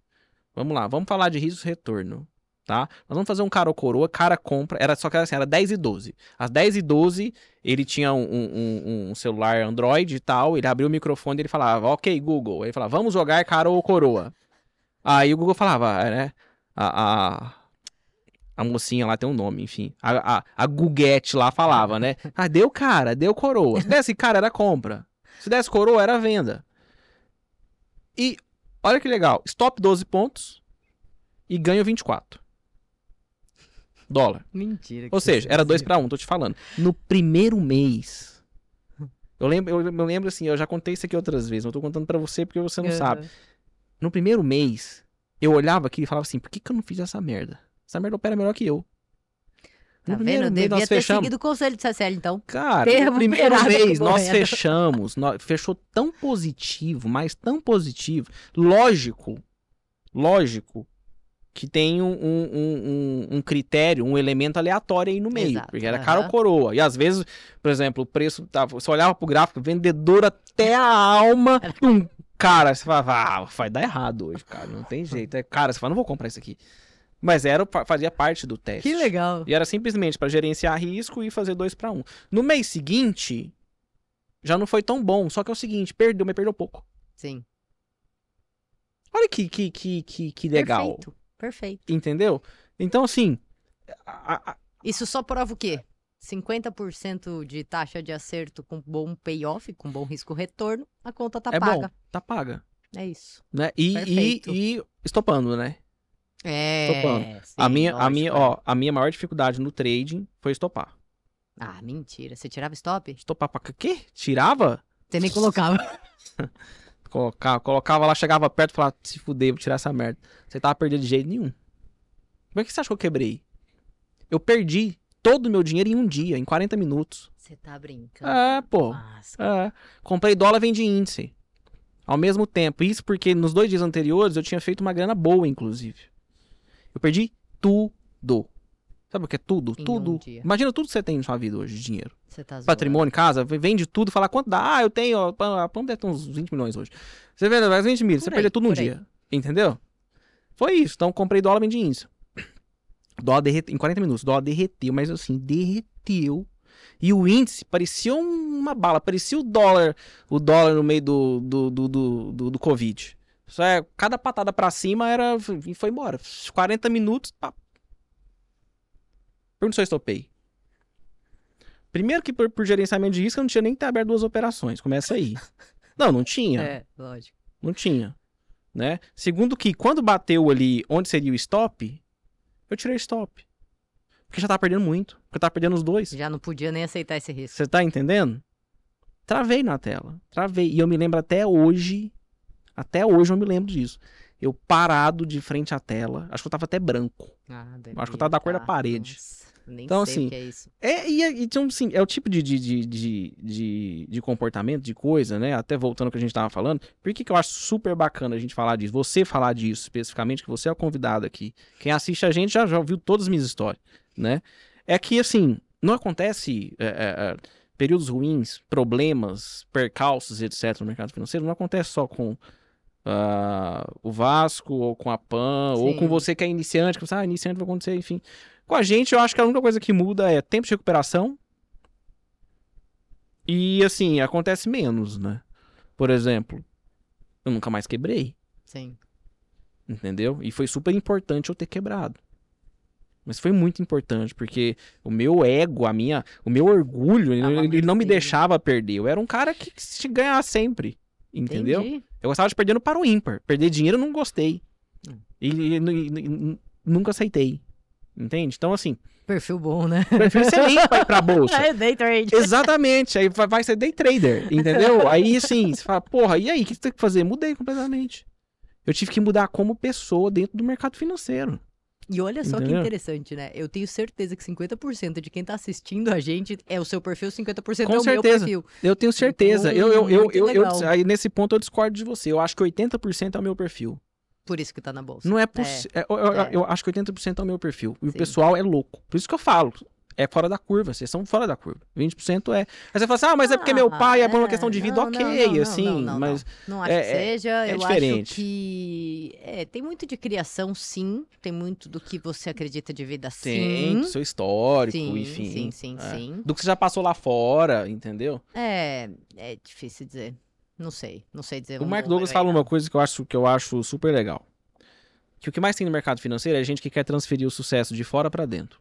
Vamos lá, vamos falar de risco retorno, tá? Nós vamos fazer um cara ou coroa, cara compra, era só que era assim, era 10 e 12. Às 10 e 12, ele tinha um, um- um celular Android e tal, ele abriu o microfone e ele falava, ok, Google. Ele falava, vamos jogar cara ou coroa. Aí o Google falava, né? A, a, a mocinha lá tem um nome, enfim. A, a, a Guguete lá falava, né? Ah, deu cara, deu coroa. Se desse cara, era compra. Se desse coroa, era venda. E olha que legal, stop 12 pontos e ganho 24. Dólar. Mentira. Ou seja, era 2 fazia. para 1, tô te falando. No primeiro mês. Eu lembro, eu, eu lembro assim, eu já contei isso aqui outras vezes, mas eu tô contando pra você porque você não sabe. No primeiro mês, eu olhava aqui e falava assim: por que, que eu não fiz essa merda? Essa merda opera melhor que eu. Tá no primeiro vendo? mês Devia nós ter fechamos. seguido o conselho do CCL, então. Cara, Ter no primeiro mês nós fechamos, nó- fechou tão positivo, mas tão positivo. Lógico, lógico que tem um, um, um- um- critério, um elemento aleatório aí no meio. Exato, Porque era cara ou coroa. E às vezes, por exemplo, o preço tava. Você olhava pro gráfico, vendedor até a alma. Um cara, você falava, ah, vai dar errado hoje, cara. Não tem jeito. É, cara, você fala, não vou comprar isso aqui. Mas era, fazia parte do teste. Que legal. E era simplesmente para gerenciar risco e fazer dois para um. No mês seguinte, já não foi tão bom. Só que é o seguinte, perdeu, mas perdeu pouco. Sim. Olha que, que, que, que, que legal. Perfeito. Perfeito. Entendeu? Então, assim. a- a- Isso só prova o quê? 50% de taxa de acerto com bom payoff, com bom risco-retorno, a conta tá é paga. bom, tá paga. É isso. Né? E, e, e estopando, né? É. Estopando. sim, a, minha, a, lógico, minha, é. ó, a minha maior dificuldade no trading foi estopar. Ah, mentira. Você tirava stop? Estopar pra quê? Tirava? Você nem colocava. Colocava, colocava lá, chegava perto e falava, se fuder, vou tirar essa merda. Você tava perdendo de jeito nenhum. Como é que você acha que eu quebrei? Eu perdi todo o meu dinheiro em um dia, em 40 minutos. Você tá brincando. É, pô. Nossa. É. Comprei dólar, vendi índice. Ao mesmo tempo. Isso porque nos dois dias anteriores eu tinha feito uma grana boa, inclusive. Eu perdi tudo. Sabe o que é tudo? Em um tudo. dia. Imagina tudo que você tem na sua vida hoje de dinheiro. Você tá zoando. Patrimônio, casa, vende tudo, fala quanto dá. Ah, eu tenho, ó, pão- a pão deve ter uns 20 milhões hoje. Você vende mais 20 mil, Por você aí, perdeu tudo num aí. dia. Entendeu? Foi isso. Então comprei dólar, vendi índice. Dólar derreteu, em 40 minutos, dólar derreteu, mas assim, derreteu. E o índice parecia uma bala, parecia o dólar, o dólar no meio do, do, do, do, do, do Covid. Só é, cada patada pra cima era. E foi embora. 40 minutos, pá. Pergunta se eu estopei. Primeiro que por, por gerenciamento de risco eu não tinha nem que ter aberto duas operações. Começa aí. Não, não tinha. É, lógico. Não tinha. Né? Segundo que quando bateu ali onde seria o stop, eu tirei stop. Porque já tava perdendo muito. Porque eu tava perdendo os dois. Já não podia nem aceitar esse risco. Você tá entendendo? Travei na tela. Travei. E eu me lembro até hoje. Até hoje eu me lembro disso. Eu parado de frente à tela. Acho que eu tava até branco. Ah, Acho que eu tava da cor da tá. parede. Nossa, nem Então, sei assim, o que é isso. É, e, é- então, assim, é o tipo de, de, de, de, de, comportamento, de coisa, né? Até voltando ao que a gente tava falando. Por que, que eu acho super bacana a gente falar disso? Você falar disso especificamente, que você é o convidado aqui. Quem assiste a gente já, já ouviu todas as minhas histórias, né? É que, assim, não acontece é, é, é, períodos ruins, problemas, percalços, etc. no mercado financeiro. Não acontece só com ah, o Vasco, ou com a PAN, ou Sim. com você que é iniciante, que você, ah, iniciante vai acontecer, enfim. Com a gente, eu acho que a única coisa que muda é tempo de recuperação. E assim, acontece menos, né? Por exemplo, eu nunca mais quebrei, Sim. entendeu? E foi super importante eu ter quebrado. Mas foi muito importante, porque o meu ego, a minha, o meu orgulho, ele, ele não me deixava perder. Eu era um cara que se ganhar sempre, entendeu? Entendi. Eu gostava de perder no para o ímpar. Perder dinheiro eu não gostei. Hum. E, e- e- e- nunca aceitei. Entende? Então, assim, Perfil bom, né? perfil excelente pra ir pra bolsa. É, day trade. Exatamente. Aí vai, vai ser day trader, entendeu? Aí, assim, você fala, porra, e aí, o que você tem que fazer? Mudei completamente. Eu tive que mudar como pessoa dentro do mercado financeiro. E olha só que Entendeu? interessante, né? Eu tenho certeza que 50% de quem tá assistindo a gente é o seu perfil, 50% Com é o certeza. meu perfil. Eu tenho certeza. Então, eu, eu, eu, eu, aí nesse ponto eu discordo de você. Eu acho que 80% é o meu perfil. Por isso que tá na bolsa. Não é possível. eu, eu- é. eu acho que 80% é o meu perfil. E o Sim. pessoal é louco. Por isso que eu falo. É fora da curva, vocês são fora da curva. 20% é. Aí você fala assim, ah, mas é porque meu Ah, pai é por uma é, questão de vida, não, ok, não, não, assim, não, não, mas Não acho É- que seja. é eu diferente. acho que. É, tem muito de criação, sim. Tem muito do que você acredita de vida, tem sim. seu histórico, Sim, enfim. sim, sim, é. sim. Do que você já passou lá fora, entendeu? É, é difícil dizer. Não sei, não sei dizer. O Mark Douglas fala uma coisa que eu acho que eu acho super legal. Que o que mais tem no mercado financeiro é gente que quer transferir o sucesso de fora pra dentro.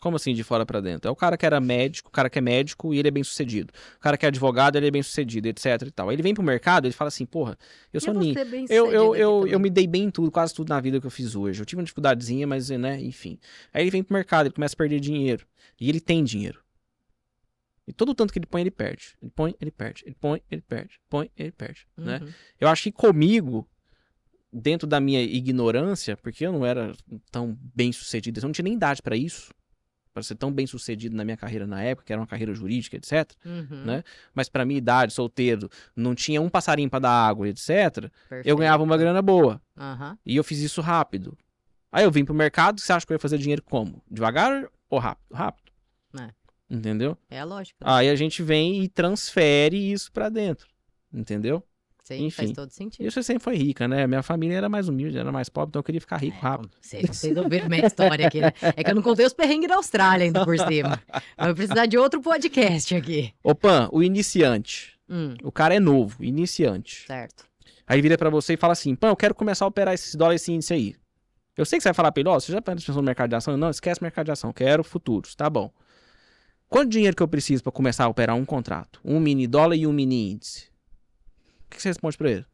Como assim de fora pra dentro? É o cara que era médico, o cara que é médico e ele é bem sucedido. O cara que é advogado, ele é bem sucedido, etc e tal. Aí ele vem pro mercado, ele fala assim, porra, eu sou bem Eu, eu, eu, eu me dei bem em tudo, quase tudo na vida que eu fiz hoje. Eu tive uma dificuldadezinha, mas, né, enfim. Aí ele vem pro mercado, ele começa a perder dinheiro. E ele tem dinheiro. E todo o tanto que ele põe, ele perde. Ele põe, ele perde. Ele põe, ele perde. Põe, ele perde, né? Uhum. Eu acho que comigo, dentro da minha ignorância, porque eu não era tão bem sucedido, eu não tinha nem idade pra isso, pra ser tão bem sucedido na minha carreira na época, que era uma carreira jurídica, etc. Uhum. né? Mas pra minha idade, solteiro, não tinha um passarinho pra dar água, etc. Eu Perfeito. ganhava uma grana boa. Aham. E eu fiz isso rápido. Aí eu vim pro mercado, você acha que eu ia fazer dinheiro como? Devagar ou rápido? Rápido. Entendeu? É a lógica. Aí a gente vem e transfere isso pra dentro. Entendeu? Sim, faz enfim. todo sentido. Você sempre foi rica, né? Minha família era mais humilde, era mais pobre, então eu queria ficar rico É, rápido. Vocês, vocês ouviram minha história aqui, né? É que eu não contei os perrengues da Austrália ainda por cima. Vai precisar de outro podcast aqui. Ô Pan, o iniciante. Hum, O cara é novo, iniciante. certo. Aí vira pra você e fala assim: Pan, eu quero começar a operar esses dólares, esse índice aí. Eu sei que você vai falar pra ele: Ó, você já pensou no mercado de ação? Não, esquece mercado de ação, quero futuros, tá bom. Quanto dinheiro que eu preciso pra começar a operar um contrato? Um mini dólar e um mini índice. O que você responde pra ele?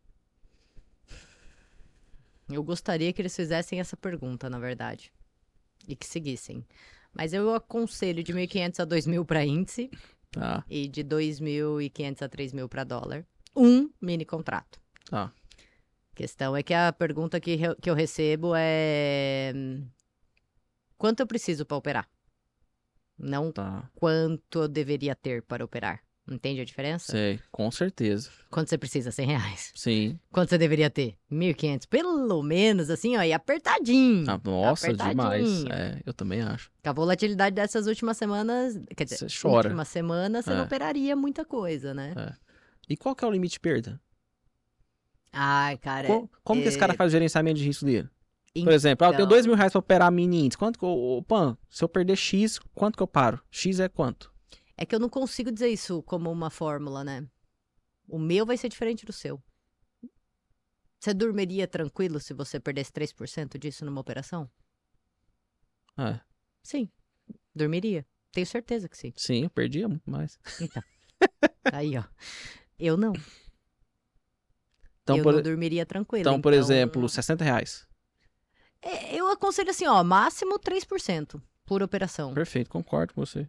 Eu gostaria que eles fizessem essa pergunta, na verdade. E que seguissem. Mas eu aconselho de 1.500 a 2.000 para índice Tá, e de 2.500 a 3.000 para dólar. Um mini contrato. tá. A questão é que a pergunta que, que eu recebo é: hum, quanto eu preciso para operar? Não Tá. quanto eu deveria ter para operar. Entende a diferença? Sei, com certeza. Quanto você precisa? 100 reais. Sim. Quanto você deveria ter? 1.500. Pelo menos, assim, ó, e apertadinho. Ah, nossa, demais. Apertadinho. É, eu também acho. Com a volatilidade dessas últimas semanas, quer dizer, Você chora. última semana, você não É. operaria muita coisa, né? E qual que é o limite de perda? Ai, cara. Co- Como, que esse cara é- faz o gerenciamento de risco dele? Por então, exemplo, ah, eu tenho dois mil reais pra operar mini índice. Quanto que eu, Pan, se eu perder X, quanto que eu paro? X é quanto? É que eu não consigo dizer isso como uma fórmula, né? O meu vai ser diferente do seu. Você dormiria tranquilo se você perdesse 3% disso numa operação? É, Sim, dormiria. Tenho certeza que sim. sim, eu perdia muito mais. Aí, ó. Eu não. Então, eu por, não dormiria tranquilo. então, por exemplo, 60 reais. É, Eu aconselho assim, ó, máximo 3% por operação. Perfeito, concordo com você.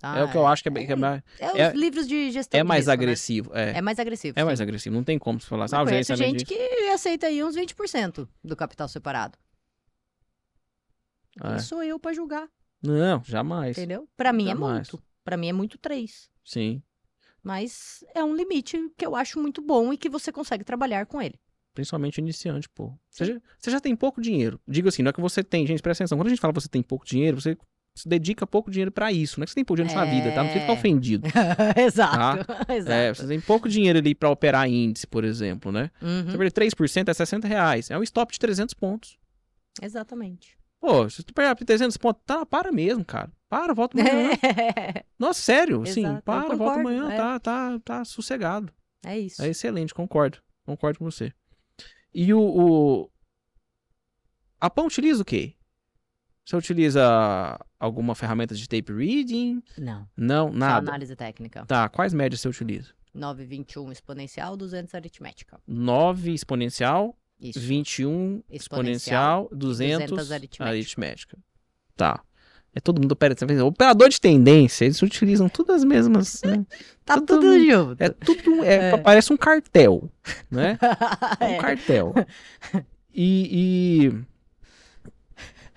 tá? é o que eu acho que é, bem- que é mais, É os é- livros de gestão é mais risco, né? agressivo. É, É mais agressivo. é mais sim. agressivo. Não tem como você falar assim, ah, gente de... que aceita aí uns 20% do capital separado. É. Quem sou eu pra julgar, Não, jamais. entendeu? Pra mim Jamais. é muito. Pra mim é muito 3. Sim, Mas é um limite que eu acho muito bom e que você consegue trabalhar com ele. Principalmente iniciante, pô. Você Sim. já, você já tem pouco dinheiro. Digo assim, não é que você tem, gente, presta atenção. Quando a gente fala que você tem pouco dinheiro, você se dedica pouco dinheiro pra isso. Não é que você tem pouco dinheiro na sua vida, tá? Não fica É. ofendido. Exato. Exato. É, você tem pouco dinheiro ali pra operar índice, por exemplo, né? Uhum, Você perder 3% é 60 reais. É um stop de 300 pontos. Exatamente. Pô, se tu pegar 300 pontos, tá, para mesmo, cara. Para, volta amanhã. Nossa, sério, sim. Exato, eu Para, volta concordo, amanhã, é. tá, tá, tá sossegado. É isso. É excelente, concordo. Concordo com você. E o. o... A PAN utiliza o quê? Você utiliza alguma ferramenta de tape reading? Não. Não, Só nada. análise técnica. Tá, quais médias você utiliza? 921 exponencial, 200 aritmética. 9 exponencial, Isso. 21 Exponencial exponencial, 200, 200 aritmética. aritmética. Tá. É todo mundo opera. Operador de tendência, eles utilizam todas as mesmas. né? Tá tudo mundo- junto. É tudo. É, É. Parece um cartel, né? É um É. cartel. E,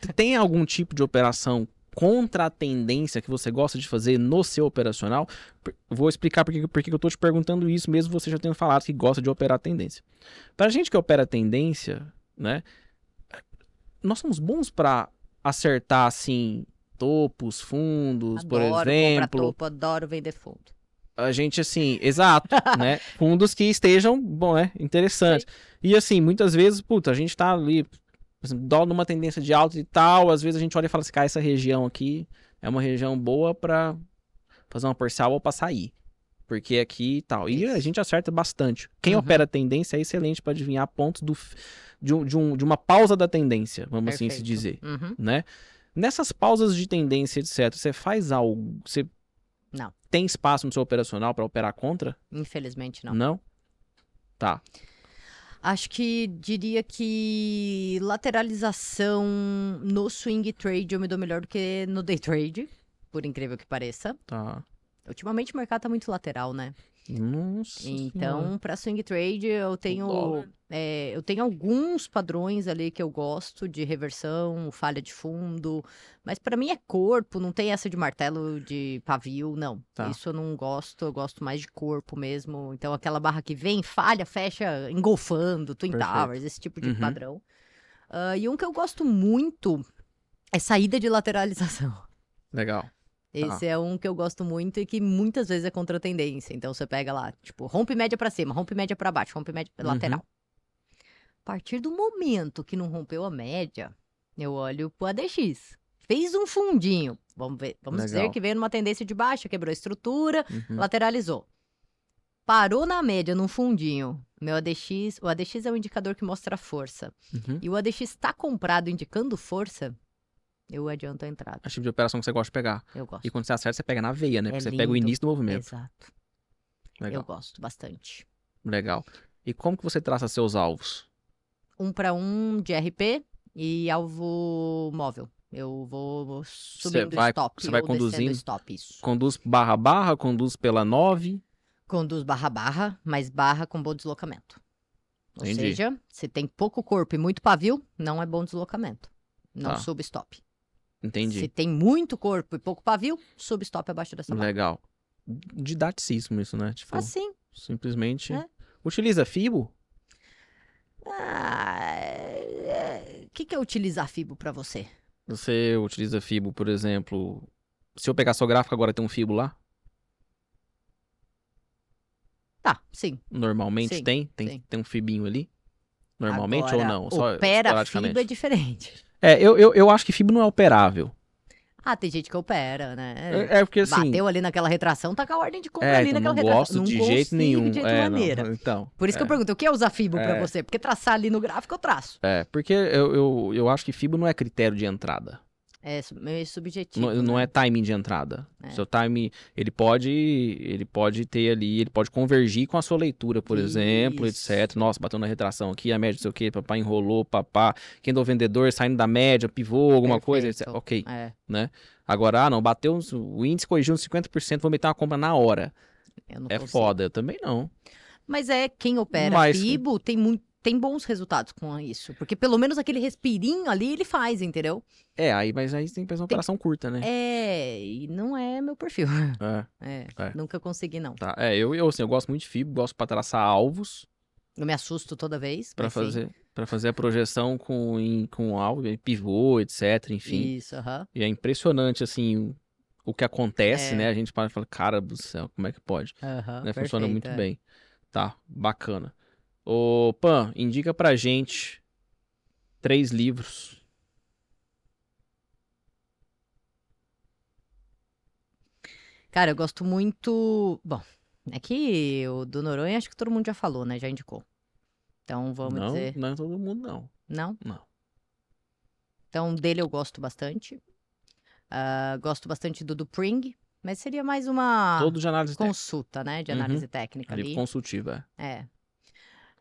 e tem algum tipo de operação contra a tendência que você gosta de fazer no seu operacional? Vou explicar por que por que eu tô te perguntando isso, mesmo você já tendo falado que gosta de operar tendência. Pra gente que opera tendência, né? Nós somos bons pra acertar assim topos, fundos, por adoro comprar exemplo. topo, adoro vender fundo. A gente, assim, exato, né? Fundos que estejam, bom, é, interessantes. E assim, muitas vezes, puta, a gente tá ali, por exemplo, dólar numa tendência de alta e tal, às vezes a gente olha e fala assim, cara, essa região aqui é uma região boa pra fazer uma parcial ou pra sair. Porque aqui e tal. E a gente acerta bastante. Quem Uhum. opera tendência é excelente pra adivinhar pontos do, de, um- de, um- de uma pausa da tendência, vamos assim se Perfeito. dizer Uhum. né? Nessas pausas de tendência, etc., você faz algo? Você Não. tem espaço no seu operacional para operar contra? Infelizmente, não. Não? Tá. Acho que diria que lateralização no swing trade eu me dou melhor do que no day trade, por incrível que pareça. Tá. Ultimamente o mercado tá muito lateral, né? Nossa. Então, para swing trade, eu tenho, é, eu tenho alguns padrões ali que eu gosto de reversão, falha de fundo, mas para mim é corpo, não tem essa de martelo de pavio, não. Tá. Isso eu não gosto, eu gosto mais de corpo mesmo. Então, aquela barra que vem, falha, fecha, engolfando, Twin Perfeito. Towers, esse tipo de Uhum. padrão. Ah, e um que eu gosto muito é saída de lateralização. Legal. Esse é um que eu gosto muito e que muitas vezes é contra a tendência. Então você pega lá, tipo, rompe média pra cima, rompe média pra baixo, rompe média Uhum. lateral. A partir do momento que não rompeu a média, eu olho pro ADX. Fez um fundinho. Vamos ver, vamos Legal. dizer que veio numa tendência de baixa, quebrou a estrutura, Uhum. lateralizou. Parou na média num fundinho. Meu ADX, o ADX é um indicador que mostra força. Uhum. E o ADX está comprado indicando força, eu adianto a entrada. É o tipo de operação que você gosta de pegar. Eu gosto. E quando você acerta, você pega na veia, né? É Porque você pega o lindo. início do movimento. Exato. Legal. Eu gosto bastante. Legal. E como que você traça seus alvos? um para um de RP e alvo móvel. Eu vou subindo vai- stop. você vai conduzindo? stop, isso. Conduz barra barra, conduz pela 9. Conduz barra barra, mas barra com bom deslocamento. Ou Entendi. seja, se tem pouco corpo e muito pavio, não é bom deslocamento. Não Tá. sub stop. Entendi. Se tem muito corpo e pouco pavio, sub stop abaixo dessa barra. Legal. Didaticismo isso, né? Tipo, Assim. simplesmente. É. Utiliza FIBO? Ah, é- O que, que é utilizar FIBO para você? Você utiliza FIBO, por exemplo. Se eu pegar sua gráfica agora tem um FIBO lá? Tá, sim. Normalmente Sim, tem? Tem, sim. tem um FIBinho ali? Normalmente ou Agora, não? Só opera? FIBO é diferente. É, eu, eu, eu acho que FIBO não é operável. Ah, tem gente que opera, né? É, é porque assim. Bateu ali naquela retração, tá com a ordem de compra é, ali naquela não retração. gosto de não jeito nenhum. de é, não, maneira. então. Por isso que é. eu pergunto, o que é usar FIBO pra É. você? Porque traçar ali no gráfico eu traço. É, porque eu, eu, eu acho que FIBO não é critério de entrada. É meio subjetivo. Não, não né? é timing de entrada. É. Seu time, ele pode, ele pode ter ali, ele pode convergir com a sua leitura, por exemplo, Isso. etc. Nossa, bateu na retração aqui, a média, não sei o que, papai enrolou, papá. Quem do vendedor saindo da média, pivô, alguma coisa, etc. Perfeito. Ok. É, Agora, ah, não, bateu, uns- o índice corrigiu uns 50%, vou meter uma compra na hora. É consigo. foda, eu também não. Mas é, quem opera Mas- FIBO tem, muito, tem bons resultados com isso. Porque pelo menos aquele respirinho ali ele faz, entendeu? É, aí, mas aí tem que fazer uma Tem- operação curta, né? É, e não é meu perfil. É, É, É. nunca consegui não. tá. É, eu, eu, assim, eu gosto muito de FIBO, gosto pra traçar alvos, Eu me assusto toda vez. pra sim. fazer, pra fazer a projeção com, em, com alvo, em pivô, etc, enfim. Isso, aham. E é impressionante, assim, o, que acontece, É. né? A gente para e fala, cara do céu, como é que pode? aham, Né? Funciona perfeito, muito é. bem. Tá, bacana. Ô, Pan, indica pra gente três livros. Cara, eu gosto muito. Bom, é que o do Noronha acho que todo mundo já falou, né? Já indicou. Então vamos não, dizer. não é todo mundo, não. Não? Não. Então dele eu gosto bastante. Ah, gosto bastante do do Pring, mas seria mais uma Todo de análise técnica. consulta, né? De Uhum. análise técnica Livro ali. consultivo, é.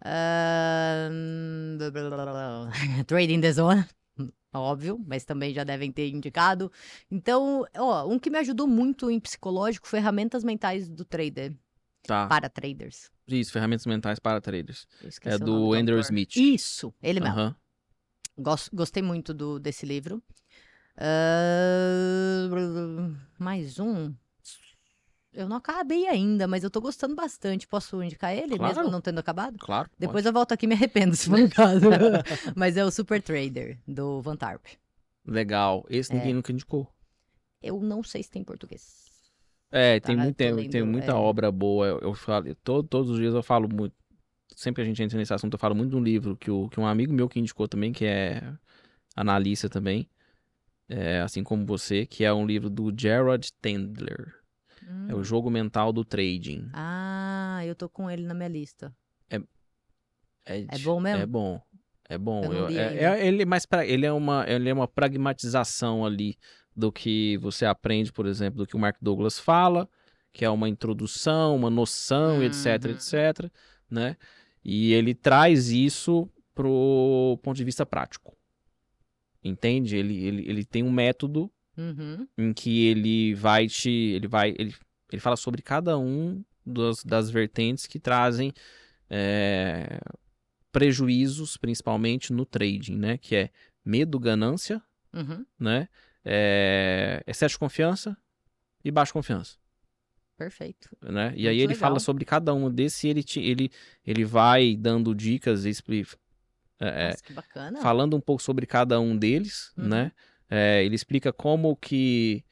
Trading the Zone, óbvio, mas também já devem ter indicado. Então, ó, um que me ajudou muito em psicológico, ferramentas mentais do trader, Tá. para traders. Isso, ferramentas mentais para traders. É do Andrew autor. Smith. Isso, ele mesmo. Gos- Gostei muito do, desse livro. Ah, mais um. Eu não acabei ainda, mas eu tô gostando bastante. Posso indicar ele, Claro. mesmo não tendo acabado? Claro. pode. Depois eu volto aqui e me arrependo, se for o caso. mas é o Super Trader, do Van Tarp. Legal. Esse ninguém É. nunca indicou. Eu não sei se tem em português. É, Tá, tem, muito, tem, tem muita é. obra boa. Eu, eu falo, todo, todos os dias eu falo muito. Sempre que a gente entra nesse assunto, eu falo muito de um livro que, o, que um amigo meu que indicou também, que é analista também, é, assim como você, que é um livro do Gerard Tendler. É o Hum. jogo mental do trading. Ah, eu tô com ele na minha lista. É, É bom mesmo? É bom. É bom. Eu eu- é- é- ele, é mais pra, ele, é uma, ele é uma pragmatização ali do que você aprende, por exemplo, do que o Mark Douglas fala, que é uma introdução, uma noção, etc, Uhum. etc, né? E ele traz isso pro ponto de vista prático. Entende? Ele, ele, ele tem um método Uhum. em que ele vai te. Ele vai. Ele, ele fala sobre cada um dos, das vertentes que trazem é, prejuízos, principalmente no trading, né? Que é medo, ganância, Uhum. né? É, excesso de confiança e baixa confiança. Perfeito. Né? E Muito aí ele legal. fala sobre cada um desse e ele, te- ele, ele vai dando dicas, expli- é, Nossa, que bacana. falando um pouco sobre cada um deles, Uhum. né? É, ele explica como que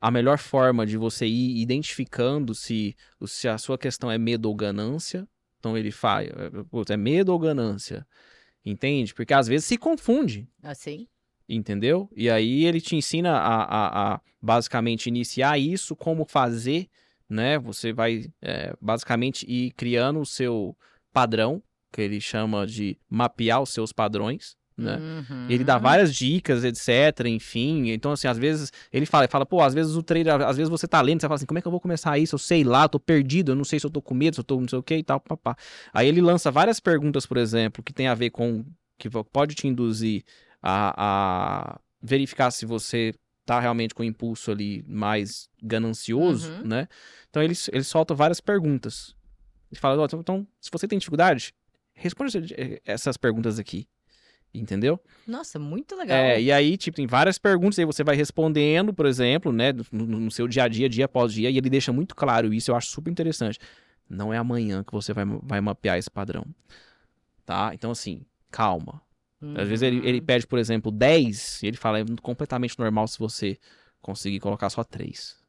a melhor forma de você ir identificando se, se a sua questão é medo ou ganância. Então ele faz, é, é medo ou ganância? Entende? Porque às vezes se confunde, Assim. entendeu? E aí ele te ensina a, a- a, basicamente iniciar isso, como fazer, né? Você vai é, basicamente ir criando o seu padrão, que ele chama de mapear os seus padrões, né? Uhum. Ele dá várias dicas, etc, enfim. Então, assim, às vezes, ele fala, ele fala, pô, às vezes o trader, às vezes você tá lendo, você fala assim, como é que eu vou começar isso? Eu sei lá, tô perdido, eu não sei se eu tô com medo, se eu tô não sei o que e tal, papá. Aí ele lança várias perguntas, por exemplo, que tem a ver com, que pode te induzir a, a verificar se você tá realmente com o impulso ali mais ganancioso, Uhum. né? Então, ele, ele solta várias perguntas. Ele fala, ó, então, se você tem dificuldade, responde essa- essas perguntas aqui. Entendeu? Nossa, muito legal. É, e aí, tipo, tem várias perguntas, aí você vai respondendo, por exemplo, né, no, no seu dia a dia, dia após dia, e ele deixa muito claro isso, eu acho super interessante. Não é amanhã que você vai, vai mapear esse padrão, tá? Então, assim, calma. Às vezes ele, ele Uhum. pede, por exemplo, 10, e ele fala, é completamente normal se você conseguir colocar só 3.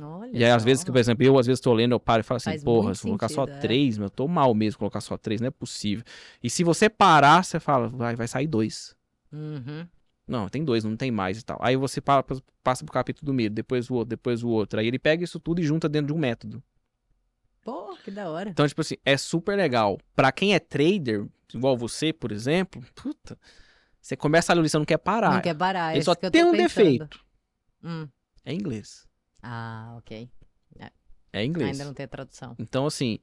Olha E aí, às só. vezes, que, por exemplo, eu às vezes tô lendo, eu paro e falo assim, Faz porra, se eu colocar só sentido, é. 3, meu, eu tô mal mesmo colocar só 3, não é possível. E se você parar, você fala, vai, vai sair 2. Uhum. Não, tem dois, não tem mais e tal. Aí você pa- passa pro capítulo do medo, depois o outro, depois o outro. Aí ele pega isso tudo e junta dentro de um método. Pô, que da hora. Então, tipo assim, é super legal. Pra quem é trader, igual você, por exemplo, puta, você começa a ler você não quer parar. Não quer parar. é ele só que eu tem um pensando. defeito. Hum. É inglês. Ah, ok. É inglês. Ainda não tem a tradução. Então, assim,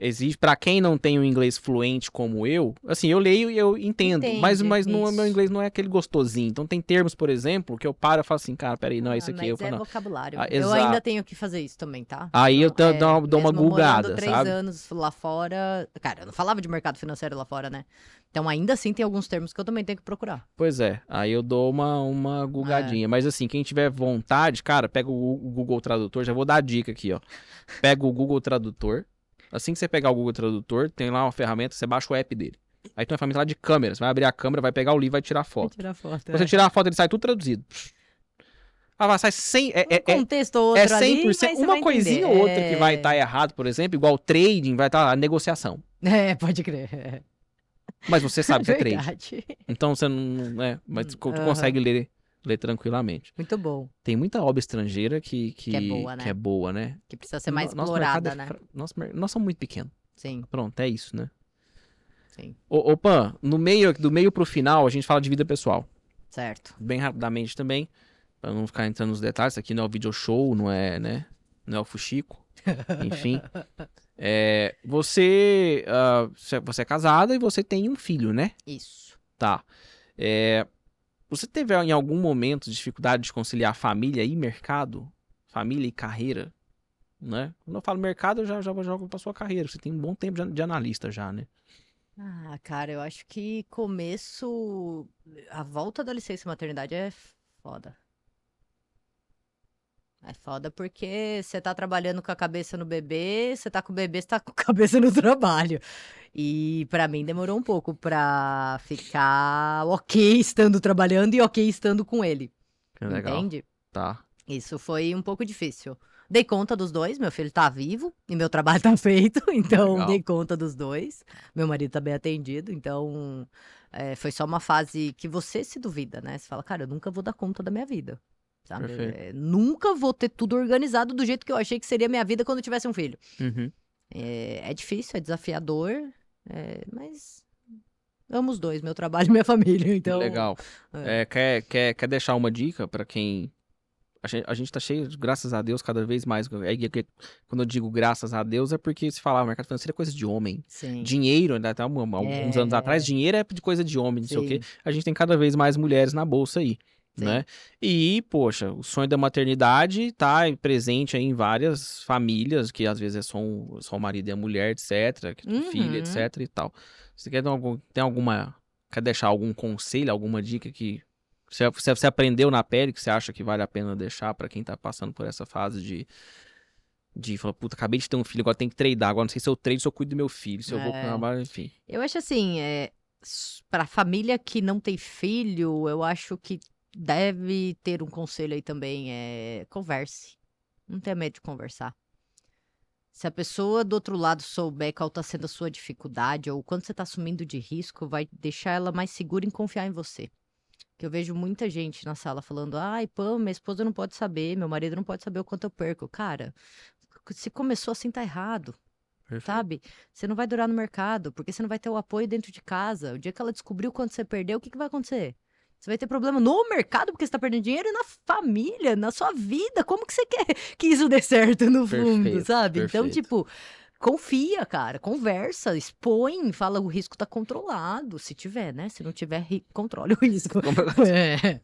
exige para quem não tem um inglês fluente como eu, assim, eu leio e eu entendo, mas, Entende, mas não, isso. meu inglês não é aquele gostosinho. Então tem termos, por exemplo, que eu paro e falo assim, cara, peraí, não é isso Ah, aqui. mas Eu falo, é não. vocabulário. Ah, eu ainda tenho que fazer isso também, tá? Aí eu Então, dou- dou uma- gulgada, três sabe? anos lá fora. Cara, eu não falava de mercado financeiro lá fora, né? Então ainda assim tem alguns termos que eu também tenho que procurar. Pois é, aí eu dou uma, uma gugadinha. É. Mas assim, quem tiver vontade, cara, pega o Google Tradutor, já vou dar a dica aqui, ó. Pega o Google Tradutor. Assim que você pegar o Google Tradutor, tem lá uma ferramenta, você baixa o app dele. Aí tem uma ferramenta lá de câmera. Você vai abrir a câmera, vai pegar o livro, vai tirar foto. tirar foto. Quando você tirar a foto, ele sai tudo traduzido. Ah, vai, sai sem. É, é, um é, contexto ou outro é 100%. ali, uma vai coisinha ou outra que vai É. estar errado, por exemplo, igual o trading, vai estar a negociação. É, pode crer. Mas você sabe que é trade. Verdade. Então você não. É, mas tu Aham. consegue ler, ler tranquilamente. Muito bom. Tem muita obra estrangeira que, que, Que é boa, né? que é boa, né? Que precisa ser mais No- explorada, é né? fra- Nosso, mer- nós somos muito pequenos. Sim, Pronto, é isso, né? sim. Ô Pan, no meio, do meio pro final, a gente fala de vida pessoal. Certo. Bem rapidamente também, pra não ficar entrando nos detalhes. Isso aqui não é o video show, não é, né? Não é o Fuxico. Enfim. É, você, você- você é casada e você tem um filho, né? Isso. Tá. É, você teve em algum momento dificuldade de conciliar família e mercado? Família e carreira? Né? Quando eu falo mercado, eu já, já jogo pra sua carreira. Você tem um bom tempo de analista já, né? Ah, cara, eu acho que começo. A volta da licença maternidade é foda. É foda porque você tá trabalhando com a cabeça no bebê, você tá com o bebê, você tá com a cabeça no trabalho. E pra mim demorou um pouco pra ficar ok estando trabalhando e ok estando com ele. Que legal. Entende? Tá. Isso foi um pouco difícil. Dei conta dos dois, meu filho tá vivo e meu trabalho tá feito, então Legal. dei conta dos dois. Meu marido tá bem atendido, então é, foi só uma fase que você se duvida, né? Você fala, cara, eu nunca vou dar conta da minha vida. Sabe? É, nunca vou ter tudo organizado do jeito que eu achei que seria minha vida quando eu tivesse um filho. Uhum. É, é difícil, é desafiador, é, mas Amo os dois, meu trabalho e minha família. Então, Legal. é. É, quer, quer, quer deixar uma dica pra quem. A gente, a gente tá cheio, graças a Deus, cada vez mais. É, quando eu digo graças a Deus, é porque se falar, o mercado financeiro é coisa de homem. Sim. Dinheiro, ainda até alguns É. anos atrás, dinheiro é de coisa de homem, não sei o quê. Sim. A gente tem cada vez mais mulheres na bolsa aí. Sim. Né? E, poxa, o sonho da maternidade tá presente aí em várias famílias, que às vezes é só, um, só o marido e a mulher, etc., Uhum. etc e tal. Você quer algum, tem alguma. Quer deixar algum conselho, alguma dica que você, você, você aprendeu na pele que você acha que vale a pena deixar pra quem tá passando por essa fase de. De falar, puta, acabei de ter um filho, agora tem que treinar. Agora não sei se eu treino, se eu cuido do meu filho, se eu vou É. pro trabalho, enfim. Eu acho assim, é, pra família que não tem filho, eu acho que deve ter um conselho aí também, é converse. Não tenha medo de conversar. Se a pessoa do outro lado souber qual tá sendo a sua dificuldade ou quanto você tá assumindo de risco, vai deixar ela mais segura em confiar em você. Que eu vejo muita gente na sala falando: ai, pô, minha esposa não pode saber, meu marido não pode saber o quanto eu perco. Cara, se começou assim, tá errado sabe? Você não vai durar no mercado, porque você não vai ter o apoio dentro de casa. O dia que ela descobriu quanto você perdeu, o que, que vai acontecer? Você vai ter problema no mercado porque você tá perdendo dinheiro e na família, na sua vida. Como que você quer que isso dê certo no fundo, Perfeito, sabe? Então, perfeito. tipo, confia, cara, conversa, expõe, fala o risco tá controlado, se tiver, né? Se não tiver, ri- controle o risco. É.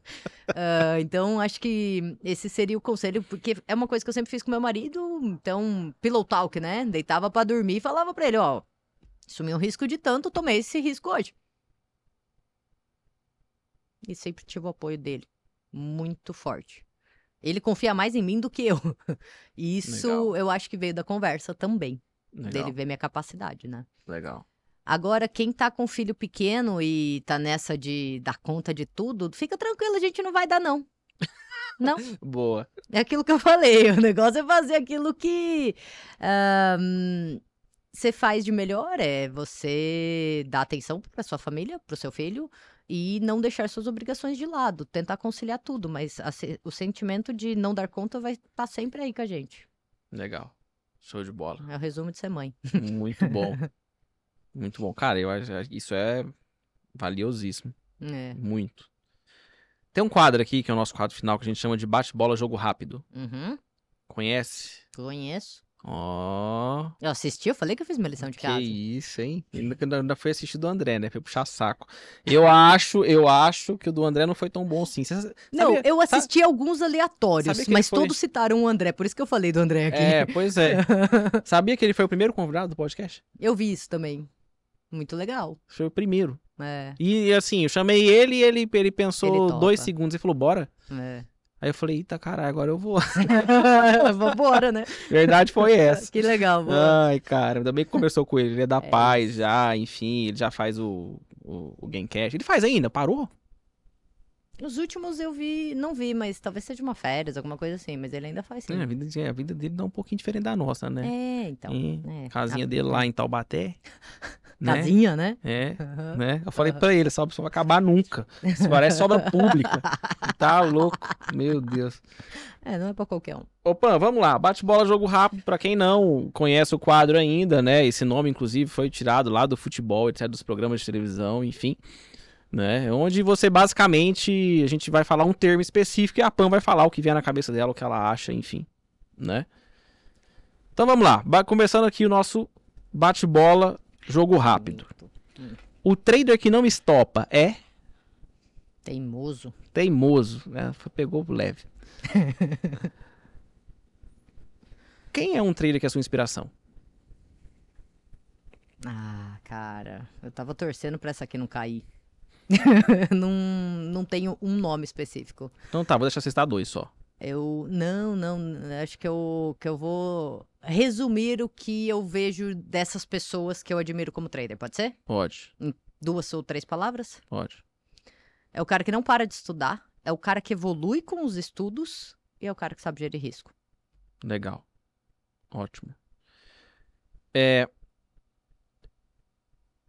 Ah, então, acho que esse seria o conselho, porque é uma coisa que eu sempre fiz com meu marido. Então, pillow talk, né? Deitava pra dormir e falava pra ele: ó, assumi um risco de tanto, tomei esse risco hoje. E sempre tive o apoio dele, muito forte. Ele confia mais em mim do que eu. E isso Legal. eu acho que veio da conversa também, Legal, dele ver minha capacidade, né? legal. Agora, quem tá com filho pequeno e tá nessa de dar conta de tudo, fica tranquilo, a gente não vai dar, não. Não, Boa. é aquilo que eu falei. O negócio é fazer aquilo que você faz de melhor, é você dar atenção pra sua família, pro seu filho, e não deixar suas obrigações de lado, tentar conciliar tudo, mas a o sentimento de não dar conta vai estar sempre aí com a gente. Legal. Show de bola. É o resumo de ser mãe. Muito bom. Muito bom. Cara, eu acho isso é valiosíssimo. É. Muito. Tem um quadro aqui, que é o nosso quadro final, que a gente chama de bate-bola jogo rápido. Uhum, Conhece? conheço. Ó. Eu assisti, eu falei que eu fiz minha lição de que casa. isso, hein? Ainda, ainda- foi assistir do André, né? Foi puxar saco. Eu acho, eu acho que o do André não foi tão bom assim. Você Não, sabia- eu assisti alguns aleatórios, que mas foi- todos citaram o André, por isso que eu falei do André aqui. É, pois é. Sabia que ele foi o primeiro convidado do podcast? Eu vi isso também. Muito legal. Foi o primeiro. É, E assim, eu chamei ele e ele, ele pensou Ele dois segundos e falou, bora. é. Aí eu falei, eita caralho, agora eu vou. Vambora, né? Verdade foi essa. Que legal, boa. Ai, cara, ainda bem que conversou com ele. Ele é da É paz já, enfim, ele já faz o, o, o Gamecast. Ele faz ainda, parou? Os últimos eu vi, não vi, mas talvez seja uma férias, alguma coisa assim, mas ele ainda faz sim. É, a, vida, a vida dele dá um pouquinho diferente da nossa, né? É, então. É. Casinha A- dele lá em Taubaté. né? Casinha, né? É, Aham. né? Eu falei pra ele, essa obra vai acabar nunca. Isso parece obra pública. Tá louco. Meu Deus. É, não é pra qualquer um. Opa, vamos lá. Bate-bola, jogo rápido. Pra quem não conhece o quadro ainda, né? Esse nome, inclusive, foi tirado lá do futebol, etc., dos programas de televisão, enfim. Né? Onde você, basicamente, a gente vai falar um termo específico e a Pam vai falar o que vier na cabeça dela, o que ela acha, enfim. Né? Então vamos lá. Começando aqui o nosso bate-bola, jogo rápido. O trader que não estopa é Teimoso. teimoso. Foi- Pegou leve. Quem é um trader que é a sua inspiração? Ah, cara, eu tava torcendo pra essa aqui não cair. não, não tenho um nome específico. Então tá, vou deixar você citar dois só. Eu não, não, acho que eu, que eu vou resumir o que eu vejo dessas pessoas que eu admiro como trader, pode ser? Pode, Duas ou três palavras? pode. É o cara que não para de estudar, é o cara que evolui com os estudos e é o cara que sabe gerir risco. Legal. Ótimo. É...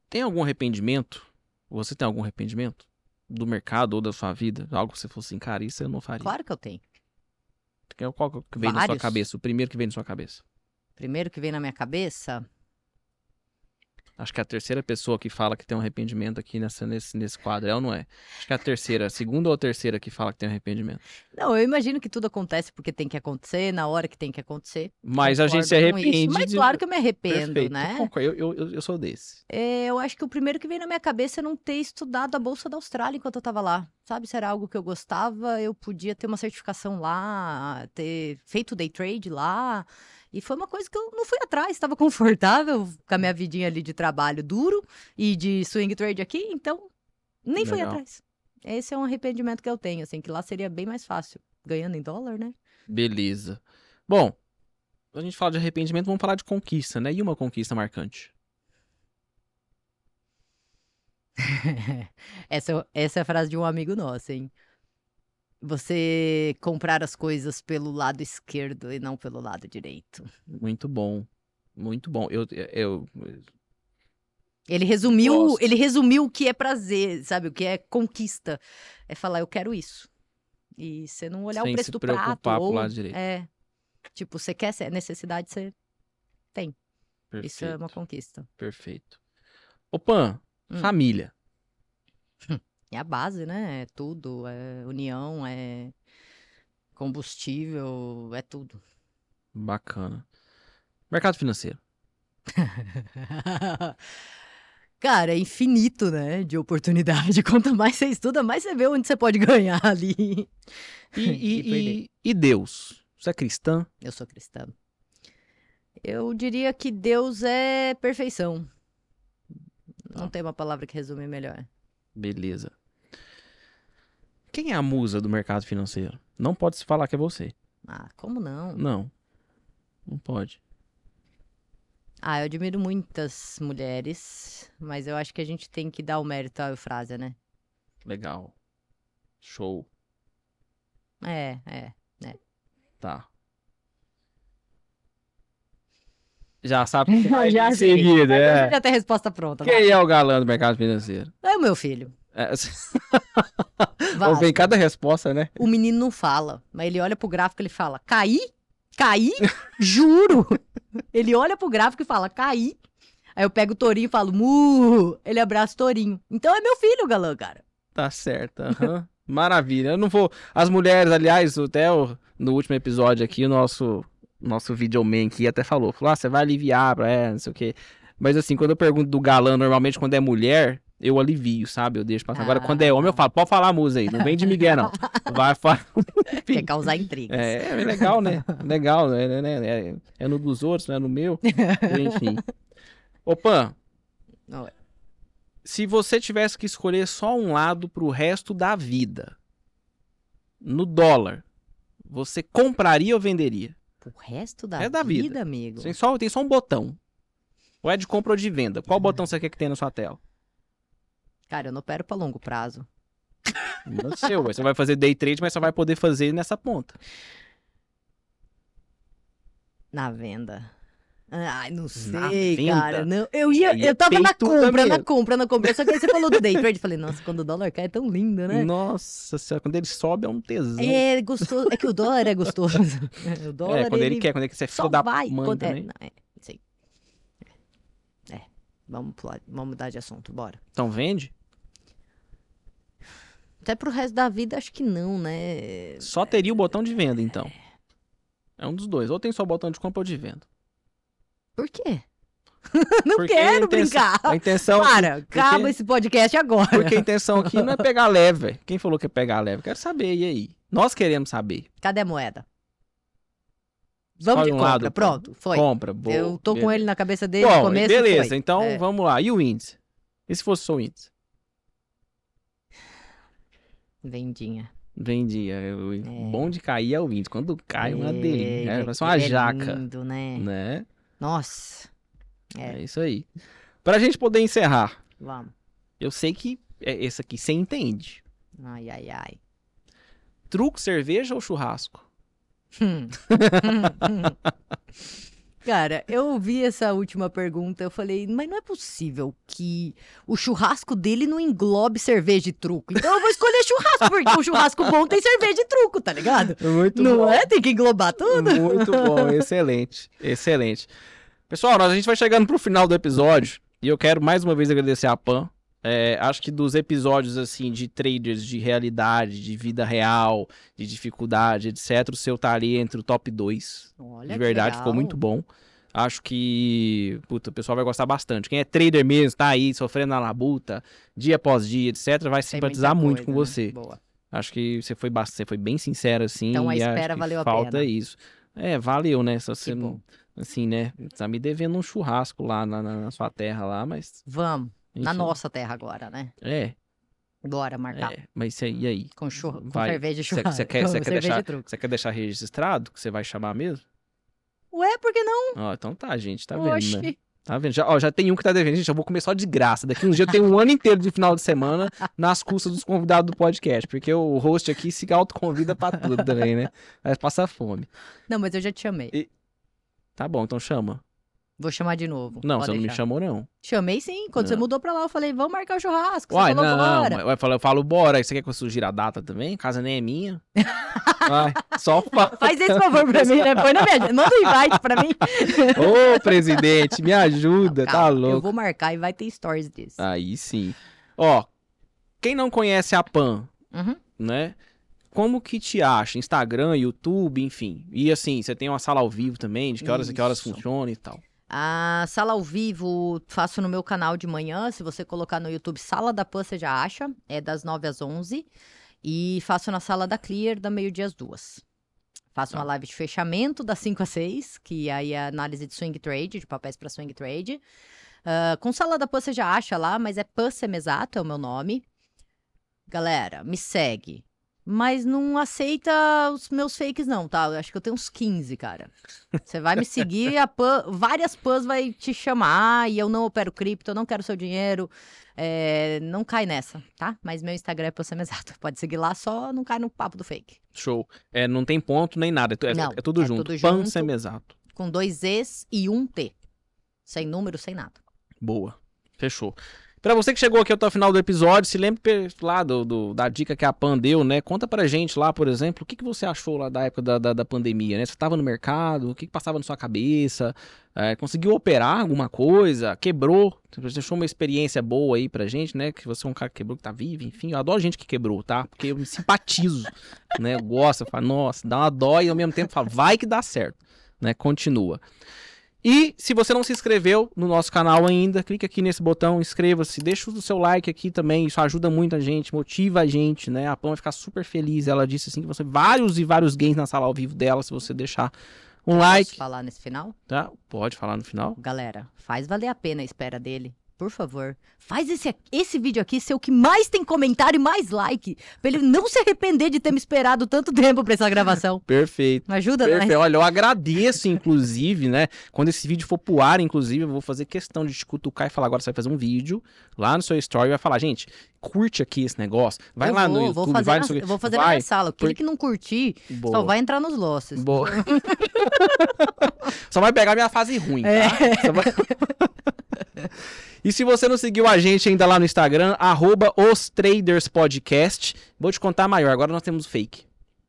Tem algum arrependimento? Você tem algum arrependimento? Do mercado ou da sua vida? Algo que você falou assim, cara, isso eu não faria. Claro que eu tenho. Qual qual que vem na sua Vários. cabeça? O primeiro que vem na sua cabeça. Primeiro que vem na minha cabeça. Acho que é a terceira pessoa que fala que tem um arrependimento aqui nessa, nesse, nesse quadro, é ou não é? Acho que é a terceira, a segunda ou a terceira que fala que tem um arrependimento. Não, eu imagino que tudo acontece porque tem que acontecer, na hora que tem que acontecer. Mas a gente se arrepende. Mas de- claro que eu me arrependo, Perfeito. né? Concordo, Eu, eu, eu sou desse. É, eu acho que o primeiro que veio na minha cabeça é não ter estudado a Bolsa da Austrália enquanto eu tava lá. Sabe, se era algo que eu gostava, eu podia ter uma certificação lá, ter feito day trade lá. E foi uma coisa que eu não fui atrás, estava confortável com a minha vidinha ali de trabalho duro e de swing trade aqui, então nem fui Legal. atrás. Esse é um arrependimento que eu tenho, assim, que lá seria bem mais fácil, ganhando em dólar, né? Beleza. Bom, a gente fala de arrependimento, vamos falar de conquista, né? E uma conquista marcante? essa, essa é a frase de um amigo nosso, hein? Você comprar as coisas pelo lado esquerdo e não pelo lado direito. Muito bom. Muito bom. Eu, eu, Ele resumiu, Gosto. ele resumiu o que é prazer, sabe? O que é conquista. É falar, eu quero isso. E você não olhar Sem o preço do prato. ou, lado direito. É. Tipo, você quer, necessidade, você. perfeito. Isso é uma conquista. Perfeito. Ô, Pan, Hum. família. É a base, né? É tudo. É união, é combustível, é tudo. Bacana. Mercado financeiro. Cara, é infinito, né? De oportunidade. Quanto mais você estuda, mais você vê onde você pode ganhar ali. E, E e, e Deus? Você é cristã? Eu sou cristã. Eu diria que Deus é perfeição. Não tem uma palavra que resume melhor. Beleza. Quem é a musa do mercado financeiro? Não pode se falar que é você. Ah, como não? Não. Não pode. Ah, eu admiro muitas mulheres, mas eu acho que a gente tem que dar o mérito à Eufrásia, né? Legal. Show. É, é. Tá. Já sabe que vai Já em seguida, é. já tem a resposta pronta. vai. Quem é o galã do mercado financeiro? É o meu filho. É, Vasco. vem cada resposta, né? O menino não fala, mas ele olha pro gráfico e ele fala: caí? Caí? Juro! Ele olha pro gráfico e fala: caí. Aí eu pego o Torinho e falo: mu! Ele abraça o Torinho. Então é meu filho, o galã, cara. Tá certo. aham. Maravilha. Eu não vou. As mulheres, aliás, até o- no último episódio aqui, o nosso, nosso videoman aqui até falou: falou, ah, você vai aliviar, pra- é, não sei o quê. Mas assim, quando eu pergunto do galã, normalmente quando é mulher, eu alivio, sabe? Eu deixo passar. Agora, quando é homem, eu falo: pode falar a musa aí, não vem de Miguel, não. Vai falar. Quer causar intrigas. É, é legal, né? Legal, né? É, é no dos outros, não é no meu. Enfim. Ô, Pan, Oi. se você tivesse que escolher só um lado pro resto da vida, no dólar, você compraria ou venderia? O resto da, É da vida. vida, amigo. Tem só, tem só um botão. Ou é de compra ou de venda? Qual botão você quer que tenha na sua tela? Cara, eu não opero pra longo prazo. No seu. Você vai fazer day trade, mas só vai poder fazer nessa ponta. Na venda. Ai, não sei, cara. Não, eu ia, é eu tava na compra, na compra, na compra. Só que aí você falou do day trade, falei, nossa, quando o dólar cai é tão lindo, né? Nossa senhora, quando ele sobe é um tesão. É gostoso. É que o dólar é gostoso. o dólar, É, quando ele, quer, quando ele quer ser só vai. mãe quando- é, não, é. É. Vamos, pular- vamos mudar de assunto, bora. Então vende? Até pro resto da vida, acho que não, né? Só teria o botão de venda, então. É um dos dois. Ou tem só o botão de compra ou de venda. Por quê? não Porque quero a intenção- brincar. A intenção. Para, acaba esse podcast agora. Porque a intenção aqui não é pegar leve, velho. Quem falou que é pegar leve? Quero saber, e aí? Nós queremos saber. Cadê a moeda? Vamos Escolhe de um compra, lado, pronto, foi. Compra, boa. eu tô com beleza. ele na cabeça desde Bom, o começo. beleza, foi. então É. vamos lá. E o índice? E se fosse só o índice? Vendinha. Vendia. O É. bom de cair é o índice. Quando cai, é uma delícia. É, parece uma é jaca. lindo, né? Né? Nossa. É. É. isso aí. Pra gente poder encerrar, Vamos. eu sei que é esse aqui você entende. Ai, ai, ai. Truco, cerveja ou churrasco? Hum. Cara, eu ouvi essa última pergunta, eu falei, mas não é possível que o churrasco dele não englobe cerveja e truco. Então eu vou escolher churrasco, porque o churrasco bom tem cerveja e truco, tá ligado? Muito não é? Tem que englobar tudo. Muito bom, excelente, excelente. Pessoal, nós, a gente vai chegando pro final do episódio E eu quero mais uma vez agradecer a Pan. É, acho que dos episódios assim de traders de realidade, de vida real, de dificuldade, etc, o seu tá ali entre o top 2. Olha De verdade, ficou muito bom. Acho que, puta, o pessoal vai gostar bastante. Quem é trader mesmo, tá aí sofrendo na labuta, dia após dia, etc, vai Tem simpatizar muito com né? você. Boa. Acho que você foi, você foi bem sincero, assim. Então a e acho espera que valeu a falta pena. isso. É, valeu, né? Só você, não- bom. Assim, né? Tá me devendo um churrasco lá na, na- na sua terra lá, mas... Vamos. Na enfim. nossa terra agora, né? É, Bora marcar. é. Mas e aí- e aí? Com, churro, com Vai. cerveja Cê- churrasco. cê quer- cê quer deixar-. Você quer deixar registrado que você vai chamar mesmo? Ué, por que não? Ó, então tá, gente, tá vendo, né? Oxi. Tá vendo? Já, ó, já tem um que tá devendo. Gente, eu vou comer só de graça. Daqui uns dias eu tenho um ano inteiro de final de semana nas custas dos convidados do podcast. Porque o host aqui se autoconvida pra tudo também, né? Mas passa fome. Não, mas eu já te chamei. E- Tá bom, então chama. Vou chamar de novo. Não, Pode você não me deixar. chamou, não. Chamei sim. Quando você Não. mudou pra lá, eu falei, vamos marcar o churrasco. Uai, você falou, não, bora. mas eu falo, eu falo, bora. Você quer que eu sugira a data também? A casa nem é minha. Vai, só fala. Faz esse favor pra mim, né? Põe na minha. Manda um invite pra mim. Ô, presidente, me ajuda, Não, tá calma, louco. Eu vou marcar e vai ter stories disso. Aí sim. Ó, quem não conhece a PAN, Uhum. né? Como que te acha? Instagram, YouTube, enfim. E assim, você tem uma sala ao vivo também, de que horas a que horas Isso. funciona e tal. A sala ao vivo faço no meu canal de manhã. Se você colocar no YouTube Sala da Pan, você já acha. É das 9 às 11. E faço na sala da Clear, da meio-dia às duas. Faço Tá. uma live de fechamento das 5 às 6, que aí é análise de swing trade, de papéis para swing trade. Ah, com sala da Pan você já acha lá, mas é Pan Semesato, é o meu nome. Galera, me segue. Mas não aceita os meus fakes, não, tá? Eu acho que eu tenho uns 15, cara. Você vai me seguir, a Pan, várias Pans vai te chamar e eu não opero cripto, eu não quero seu dinheiro. É, não cai nessa, tá? Mas meu Instagram é Pan Semesato. Pode seguir lá, só não cai no papo do fake. Show. É, não tem ponto nem nada, é, é- Não, é tudo é junto. tudo PAN junto. semi-exato. Com dois E's e um T. Sem número, sem nada. Boa. Fechou. Pra você que chegou aqui até o final do episódio, se lembre lá do, do- da dica que a Pan deu, né? Conta pra gente lá, por exemplo, o que, que você achou lá da época da, da, da pandemia, né? Você tava no mercado, o que, que passava na sua cabeça? É, conseguiu operar alguma coisa? Quebrou? Deixou uma experiência boa aí pra gente, né? Que você é um cara que quebrou, que tá vivo, enfim. Eu adoro gente que quebrou, tá? Porque eu me simpatizo, né? Eu gosto, eu falo, nossa, dá uma dó e ao mesmo tempo falo, vai que dá certo, né? Continua. E se você não se inscreveu no nosso canal ainda, clica aqui nesse botão, inscreva-se, deixa o seu like aqui também, isso ajuda muito a gente, motiva a gente, né? A Pam vai ficar super feliz. Ela disse assim que você vários e vários games na sala ao vivo dela, se você deixar um like, Posso falar nesse final? tá? Pode falar no final. Galera, faz valer a pena a espera dele. Por favor, faz esse, esse vídeo aqui ser o que mais tem comentário e mais like. Pra ele não se arrepender de ter me esperado tanto tempo pra essa gravação. Perfeito. Me ajuda, né? Perfeito. Olha, eu agradeço, inclusive, né? Quando esse vídeo for pro ar, inclusive, eu vou fazer questão de te cutucar e falar agora você vai fazer um vídeo lá no seu story e vai falar, gente, curte aqui esse negócio. Vai eu lá vou, no YouTube, vou fazer vai na, no seu... Eu vou fazer na vai. minha sala. Aquele que não curtir, Boa. só vai entrar nos losses. Boa. Só vai pegar minha fase ruim, tá? É. Só vai- e se você não seguiu a gente ainda lá no Instagram, arroba os Traders Podcast, vou te contar maior, agora nós temos fake.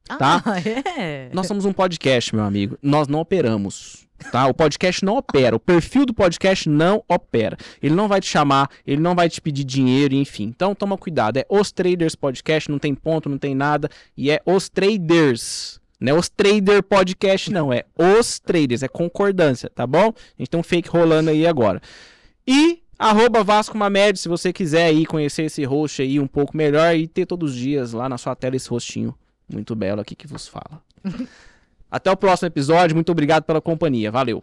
Tá? Ah, é. Nós somos um podcast, meu amigo. Nós não operamos. Tá? O podcast não opera. O perfil do podcast não opera. Ele não vai te chamar, ele não vai te pedir dinheiro, enfim. Então toma cuidado. É Os Traders Podcast, não tem ponto, não tem nada. E é Os Traders. Não é Os Trader Podcast, não. É Os Traders. É concordância, tá bom? A gente tem um fake rolando aí agora. E arroba Vasco Mamed, se você quiser aí conhecer esse host aí um pouco melhor e ter todos os dias lá na sua tela esse rostinho muito belo aqui que vos fala. Até o próximo episódio. Muito obrigado pela companhia. Valeu.